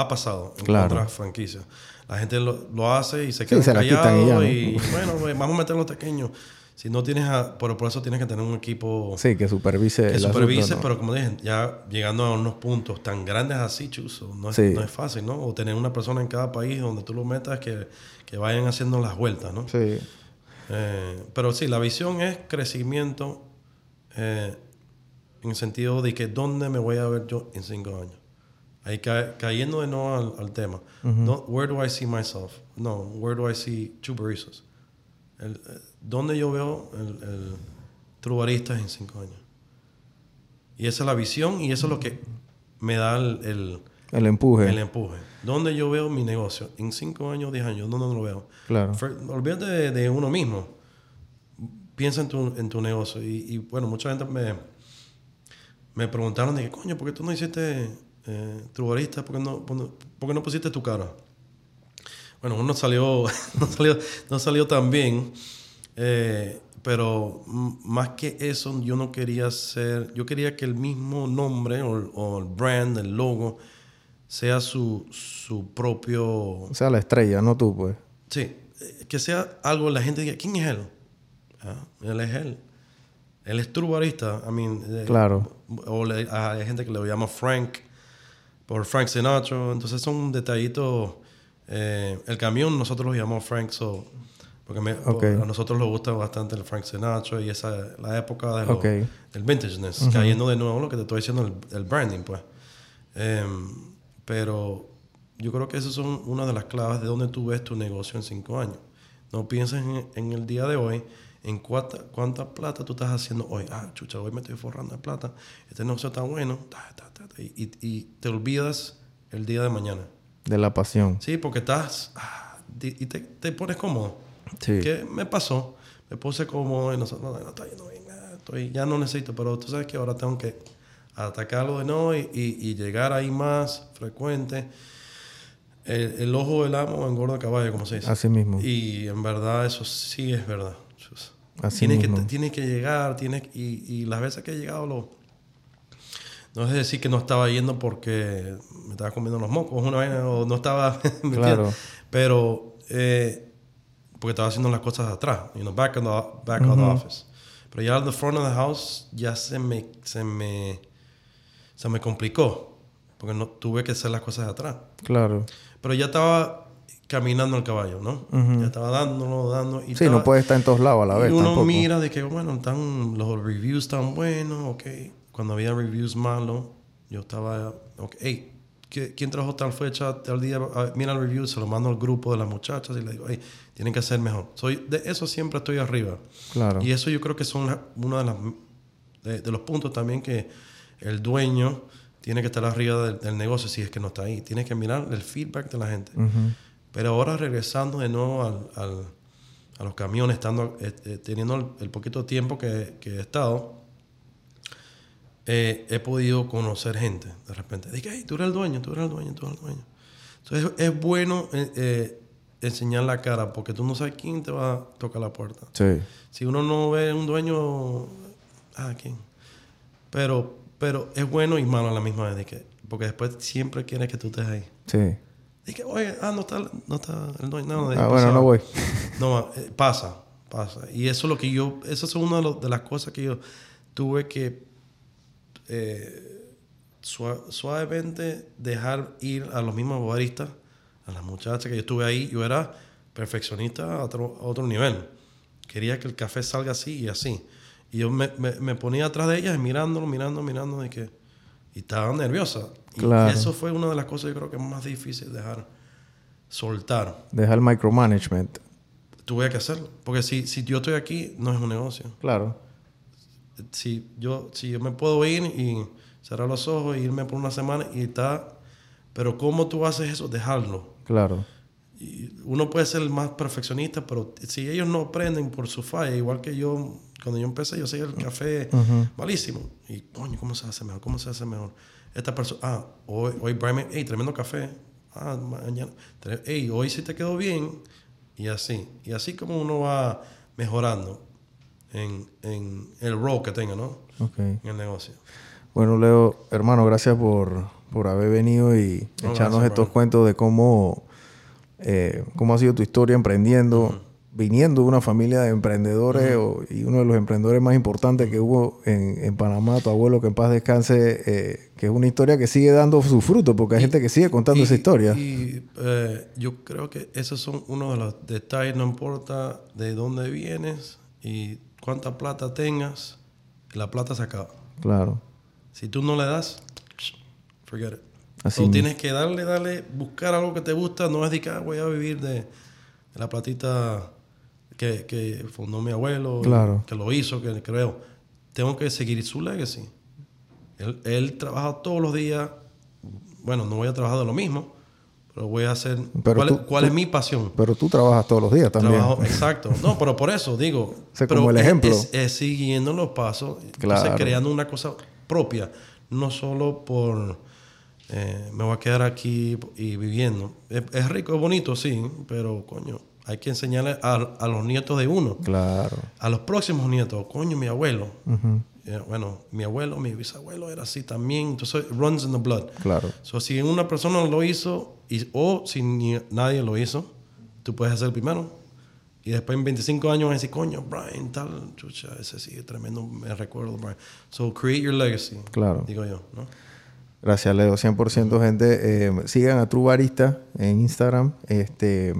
Ha pasado en Claro. otras franquicias. La gente lo, lo hace y se Sí, queda se la quitan callado y y, bueno, pues, vamos a meter los pequeños. Si no tienes... A, pero por eso tienes que tener un equipo Sí, que supervise que supervise, asunto, ¿no? pero como dije, ya llegando a unos puntos tan grandes así, chuzo, no es, Sí. no es fácil, ¿no? O tener una persona en cada país donde tú lo metas que, que vayan haciendo las vueltas, ¿no? Sí. Eh, pero sí, la visión es crecimiento eh, en el sentido de que dónde me voy a ver yo en cinco años. Ahí ca- cayendo de nuevo al, al tema. No, where do I see myself? No, where do I see Chuberizos? El, eh, ¿Dónde yo veo el, el Trubaristas en cinco años? Y esa es la visión y eso es lo que me da el, el, El empuje. el empuje. ¿Dónde yo veo mi negocio? En cinco años, diez años, ¿dónde lo veo? Claro. Olvídate de, de uno mismo. Piensa en tu, en tu negocio. Y, y, bueno, mucha gente me, me preguntaron de que, coño, ¿por qué tú no hiciste eh, trubarista? ¿Por qué no, por no- por qué no pusiste tu cara? Bueno, uno salió, no salió, no salió tan bien. eh, pero más que eso, yo no quería ser, yo quería que el mismo nombre o, el- o el brand, el logo, sea su, su propio O sea, la estrella, no tú, pues. Sí, eh, que sea algo, la gente diga, ¿quién es él? Ah, él es él. Él es trubarista. I mean, eh, Claro. O le- hay gente que le llama Frank, por Frank Sinatra. Entonces son detallitos. eh, el camión nosotros lo llamamos Frank, so, porque me- a nosotros nos gusta bastante el Frank Sinatra y esa la época de lo- Ok. del vintageness, cayendo de nuevo lo que te estoy diciendo, el, el branding, pues. Em, pero yo creo que esas son una de las claves de dónde tú ves tu negocio en cinco años. No pienses en, en el día de hoy, en cuánta, cuánta plata tú estás haciendo hoy. Ah, chucha, hoy me estoy forrando de plata. Este negocio está bueno. ta, ta, ta, y, y- y te olvidas el día de mañana. De la pasión. Sí, porque estás... ah, y te, te pones cómodo. Sí. ¿Qué me pasó? Me puse cómodo y no, no, no, está yendo bien. estoy, ya no necesito, pero tú sabes que ahora tengo que atacarlo de nuevo y, y- y llegar ahí más frecuente. El, el ojo del amo engorda caballo, como se dice. Así mismo. Y en verdad eso sí es verdad. Así tienes, mismo. Que, tienes que llegar, tienes, y, y las veces que he llegado, lo, no es decir que no estaba yendo porque me estaba comiendo los mocos, una vaina, o no estaba... ¿me Claro. Pero, eh, porque estaba haciendo las cosas atrás, you know, back, in the, back of the office. Pero ya the front of the house ya se me, se me, se me complicó, porque no tuve que hacer las cosas atrás. Claro. Pero ya estaba caminando el caballo, ¿no? Ya estaba dándolo, dando. Y Sí, estaba- no puede estar en todos lados a la vez y uno tampoco. mira de que, bueno, están, los reviews están buenos, ok. Cuando había reviews malos, yo estaba, ok, hey, ¿qué- ¿quién trajo tal fecha, tal día? Mira el review, se lo mando al grupo de las muchachas y le digo, hey, tienen que hacer mejor. Soy, de eso siempre estoy arriba. Claro. Y eso yo creo que son la- uno de, las, de, de los puntos también que el dueño tiene que estar arriba del, del negocio si es que no está ahí. Tiene que mirar el feedback de la gente. Ujú. Pero ahora regresando de nuevo al, al- a los camiones, estando, eh, eh, teniendo el, el poquito tiempo que, que he estado, eh, he podido conocer gente de repente. Dije, hey, tú eres el dueño, tú eres el dueño, tú eres el dueño. Entonces es bueno enseñar la cara porque tú no sabes quién te va a tocar la puerta. Sí. Si uno no ve un dueño, ah, ¿quién? Pero, pero es bueno y malo a la misma vez, que, porque después siempre quiere que tú estés ahí. Sí. Dije, oye, ah, no está, no está el dueño. No, Ah, bueno, no voy. No, eh, pasa, pasa. Y eso es lo que yo, eso es una de, las cosas que yo tuve que eh, sua- suavemente dejar ir a los mismos baristas, a las muchachas que yo estuve ahí. Yo era perfeccionista a otro, a otro nivel. Quería que el café salga así y así. Y yo me, me- me ponía atrás de ellas mirándolo, mirando, mirando, de que... Y estaba nerviosa. Y eso fue una de las cosas yo creo que es más difícil dejar soltar. Deja el micromanagement. Tuve que hacerlo. Porque si, si yo estoy aquí, no es un negocio. Claro. Si yo, si yo me puedo ir y cerrar los ojos e irme por una semana y está... Pero ¿cómo tú haces eso? Dejarlo. Claro. Y uno puede ser el más perfeccionista, pero si ellos no aprenden por su falla, igual que yo, cuando yo empecé, yo hacía el café malísimo. Y, coño, ¿cómo se hace mejor? ¿Cómo se hace mejor? Esta persona, ah, hoy, hoy Brian, hey, tremendo café. Ah, mañana, hey, hoy sí te quedó bien. Y así. Y así como uno va mejorando en, en el rol que tenga, ¿no? Ok. En el negocio. Bueno, Leo, hermano, gracias por, por haber venido y No, echarnos gracias, estos bro. cuentos de cómo, eh, cómo ha sido tu historia emprendiendo, viniendo de una familia de emprendedores o- y uno de los emprendedores más importantes que hubo en, en Panamá, tu abuelo, que en paz descanse, eh, que es una historia que sigue dando su fruto porque hay gente que sigue contando Y- esa historia. Y eh, yo creo que esos son uno de los detalles, no importa de dónde vienes y cuánta plata tengas, la plata se acaba. Claro. Si tú no le das, forget it. Así Tú mismo. tienes que darle, darle, buscar algo que te gusta. No es de que ah, voy a vivir de, de la platita que, que fundó mi abuelo, Claro. que lo hizo, que creo. Tengo que seguir su legacy. Él, él trabaja todos los días. Bueno, no voy a trabajar de lo mismo, pero voy a hacer. Pero ¿Cuál, tú- es, cuál tú- es mi pasión? Pero tú trabajas todos los días también. Trabajo, exacto. No, pero por eso digo. Sé pero como el ejemplo. Es, es siguiendo los pasos. Entonces, Claro. creando una cosa propia. No solo por. eh, me voy a quedar aquí y viviendo. Es, es rico, es bonito, sí. Pero, coño, hay que enseñarle a, a los nietos de uno. Claro. A los próximos nietos. Coño, mi abuelo. Bueno, mi abuelo, mi bisabuelo era así también. Entonces, runs in the blood. Claro. So, si una persona lo hizo y, o si ni- nadie lo hizo, tú puedes hacer el primero. Y después en 25 años vas a decir, coño, Brian, tal, chucha, ese sí, tremendo, me recuerdo, Brian. So, create your legacy. Claro. Digo yo, ¿no? Gracias, Leo. 100% gente. Eh, sigan a True Barista en Instagram. Este,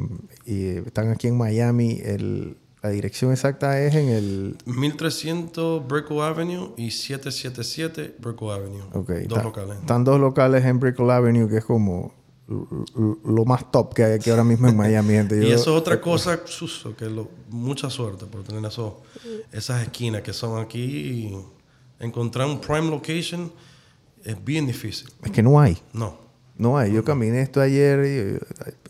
y están aquí en Miami. El, la dirección exacta es en el... 1300 Brickell Avenue y 777 Brickell Avenue. Ok. Dos locales. Están dos locales en Brickell Avenue, que es como lo más top que hay aquí ahora mismo en Miami, gente. Y eso es otra cosa, suso, que lo, mucha suerte por tener eso, esas esquinas que son aquí. Y encontrar un prime location es bien difícil. Es que no hay. No. No hay. Yo caminé esto ayer y...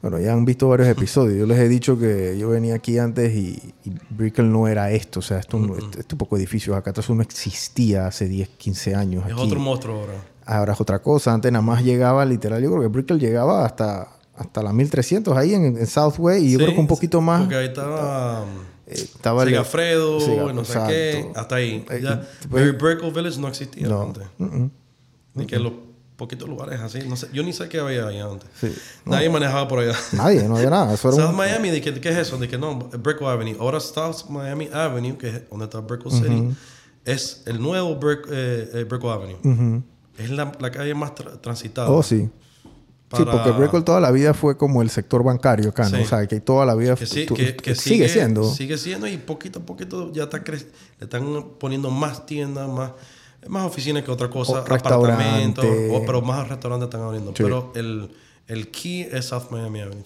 Bueno, ya han visto varios episodios. Yo les he dicho que yo venía aquí antes y, y Brickell no era esto. O sea, esto, no- este, este poco de edificios acá. No existía hace 10, 15 años Es aquí. otro monstruo ahora. Ahora es otra cosa. Antes nada más llegaba, literal, yo creo que Brickell llegaba hasta, hasta la 1300 ahí en, en Southway. Y yo Sí, creo que un poquito más. Porque ahí estaba. eh, estaba Sigafredo, Siga- no sé qué. Hasta ahí. Eh, Ya, pues- Brickell Village no existía No. antes. Mm, mm. Ni que los poquitos lugares así. No sé, yo ni sé qué había ahí antes. Sí. Nadie manejaba por allá. Nadie, no había nada. Eso era South un- Miami, de que, ¿qué es eso? De que no, Brickell Avenue. Ahora South Miami Avenue, que es donde está Brickell City, es el nuevo Brick, eh, eh, Brickell Avenue. Es la, la calle más tra- transitada. Oh, sí. Sí, porque Brickell toda la vida fue como el sector bancario acá, ¿no? Sí. O sea, que toda la vida que, sí- que- que sigue, siendo. Sigue siendo y poquito a poquito ya está cre- le están poniendo más tiendas, más, más oficinas que otra cosa, O apartamentos, o- pero más restaurantes están abriendo. Sí. Pero el, el key es South Miami Avenue.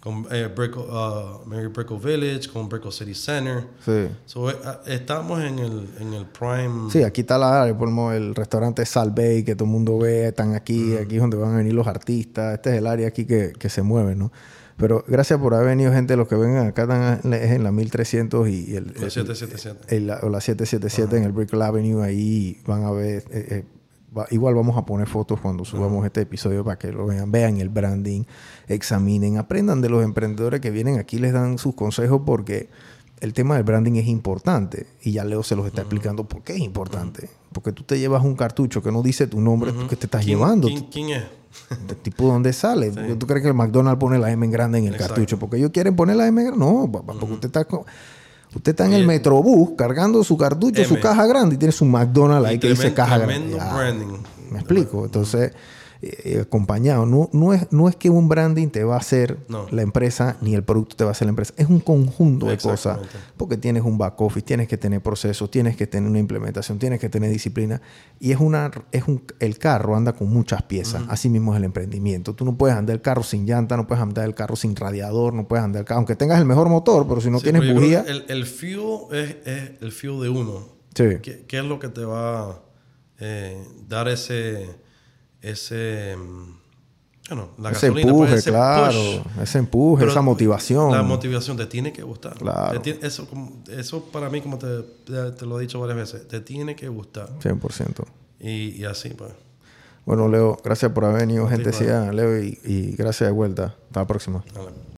Con eh, Brickell, uh, Mary Brickell Village, con Brickell City Center. Sí. So, eh, ah, estamos en el, en el prime. Sí, aquí está la área, el restaurante Sal Bay que todo el mundo ve, están aquí, aquí es donde van a venir los artistas, este es el área aquí que, que se mueve, ¿no? Pero gracias por haber venido, gente, los que vengan acá están en- es en la 1300 y el, La el- 777. el- la, o la 777 en el Brickell Avenue, ahí van a ver, eh, eh, va- igual vamos a poner fotos cuando subamos este episodio para que lo vean, vean el branding, examinen, aprendan de los emprendedores que vienen. Aquí, les dan sus consejos porque el tema del branding es importante. Y ya Leo se los está explicando por qué es importante. Porque tú te llevas un cartucho que no dice tu nombre, tú que te estás ¿Quién- llevando, ¿quién, quién es? de tipo dónde sale. ¿Tú crees que el McDonald's pone la M en grande en el Exacto. cartucho? Porque ellos quieren poner la M en grande. No, papá, porque usted está con- Usted está en el Metrobús cargando su cartucho, su caja grande y tiene su McDonald's ahí que dice caja grande. branding. Me explico. Entonces, eh, acompañado. No, no, es, no es que un branding te va a hacer No. la empresa ni el producto te va a hacer la empresa. Es un conjunto de cosas. Porque tienes un back office, tienes que tener procesos, tienes que tener una implementación, tienes que tener disciplina. Y es una, es un, el carro anda con muchas piezas. Así mismo es el emprendimiento. Tú no puedes andar el carro sin llanta, no puedes andar el carro sin radiador, no puedes andar el carro, aunque tengas el mejor motor, pero si no Sí, tienes bujía. El, el fuel es, es el fuel de uno. Sí. ¿Qué, qué es lo que te va a eh, dar ese, ese, mm, bueno, la ese gasolina, empuje, pues, ese claro. push. Ese empuje, Pero esa motivación. La motivación te tiene que gustar. Claro. Tiene- eso, eso para mí, como te, te- lo he dicho varias veces, te tiene que gustar. 100%. y, y así, pues. Bueno, Leo, gracias por haber venido, gente. A Leo y, y gracias de vuelta. Hasta la próxima. Dale.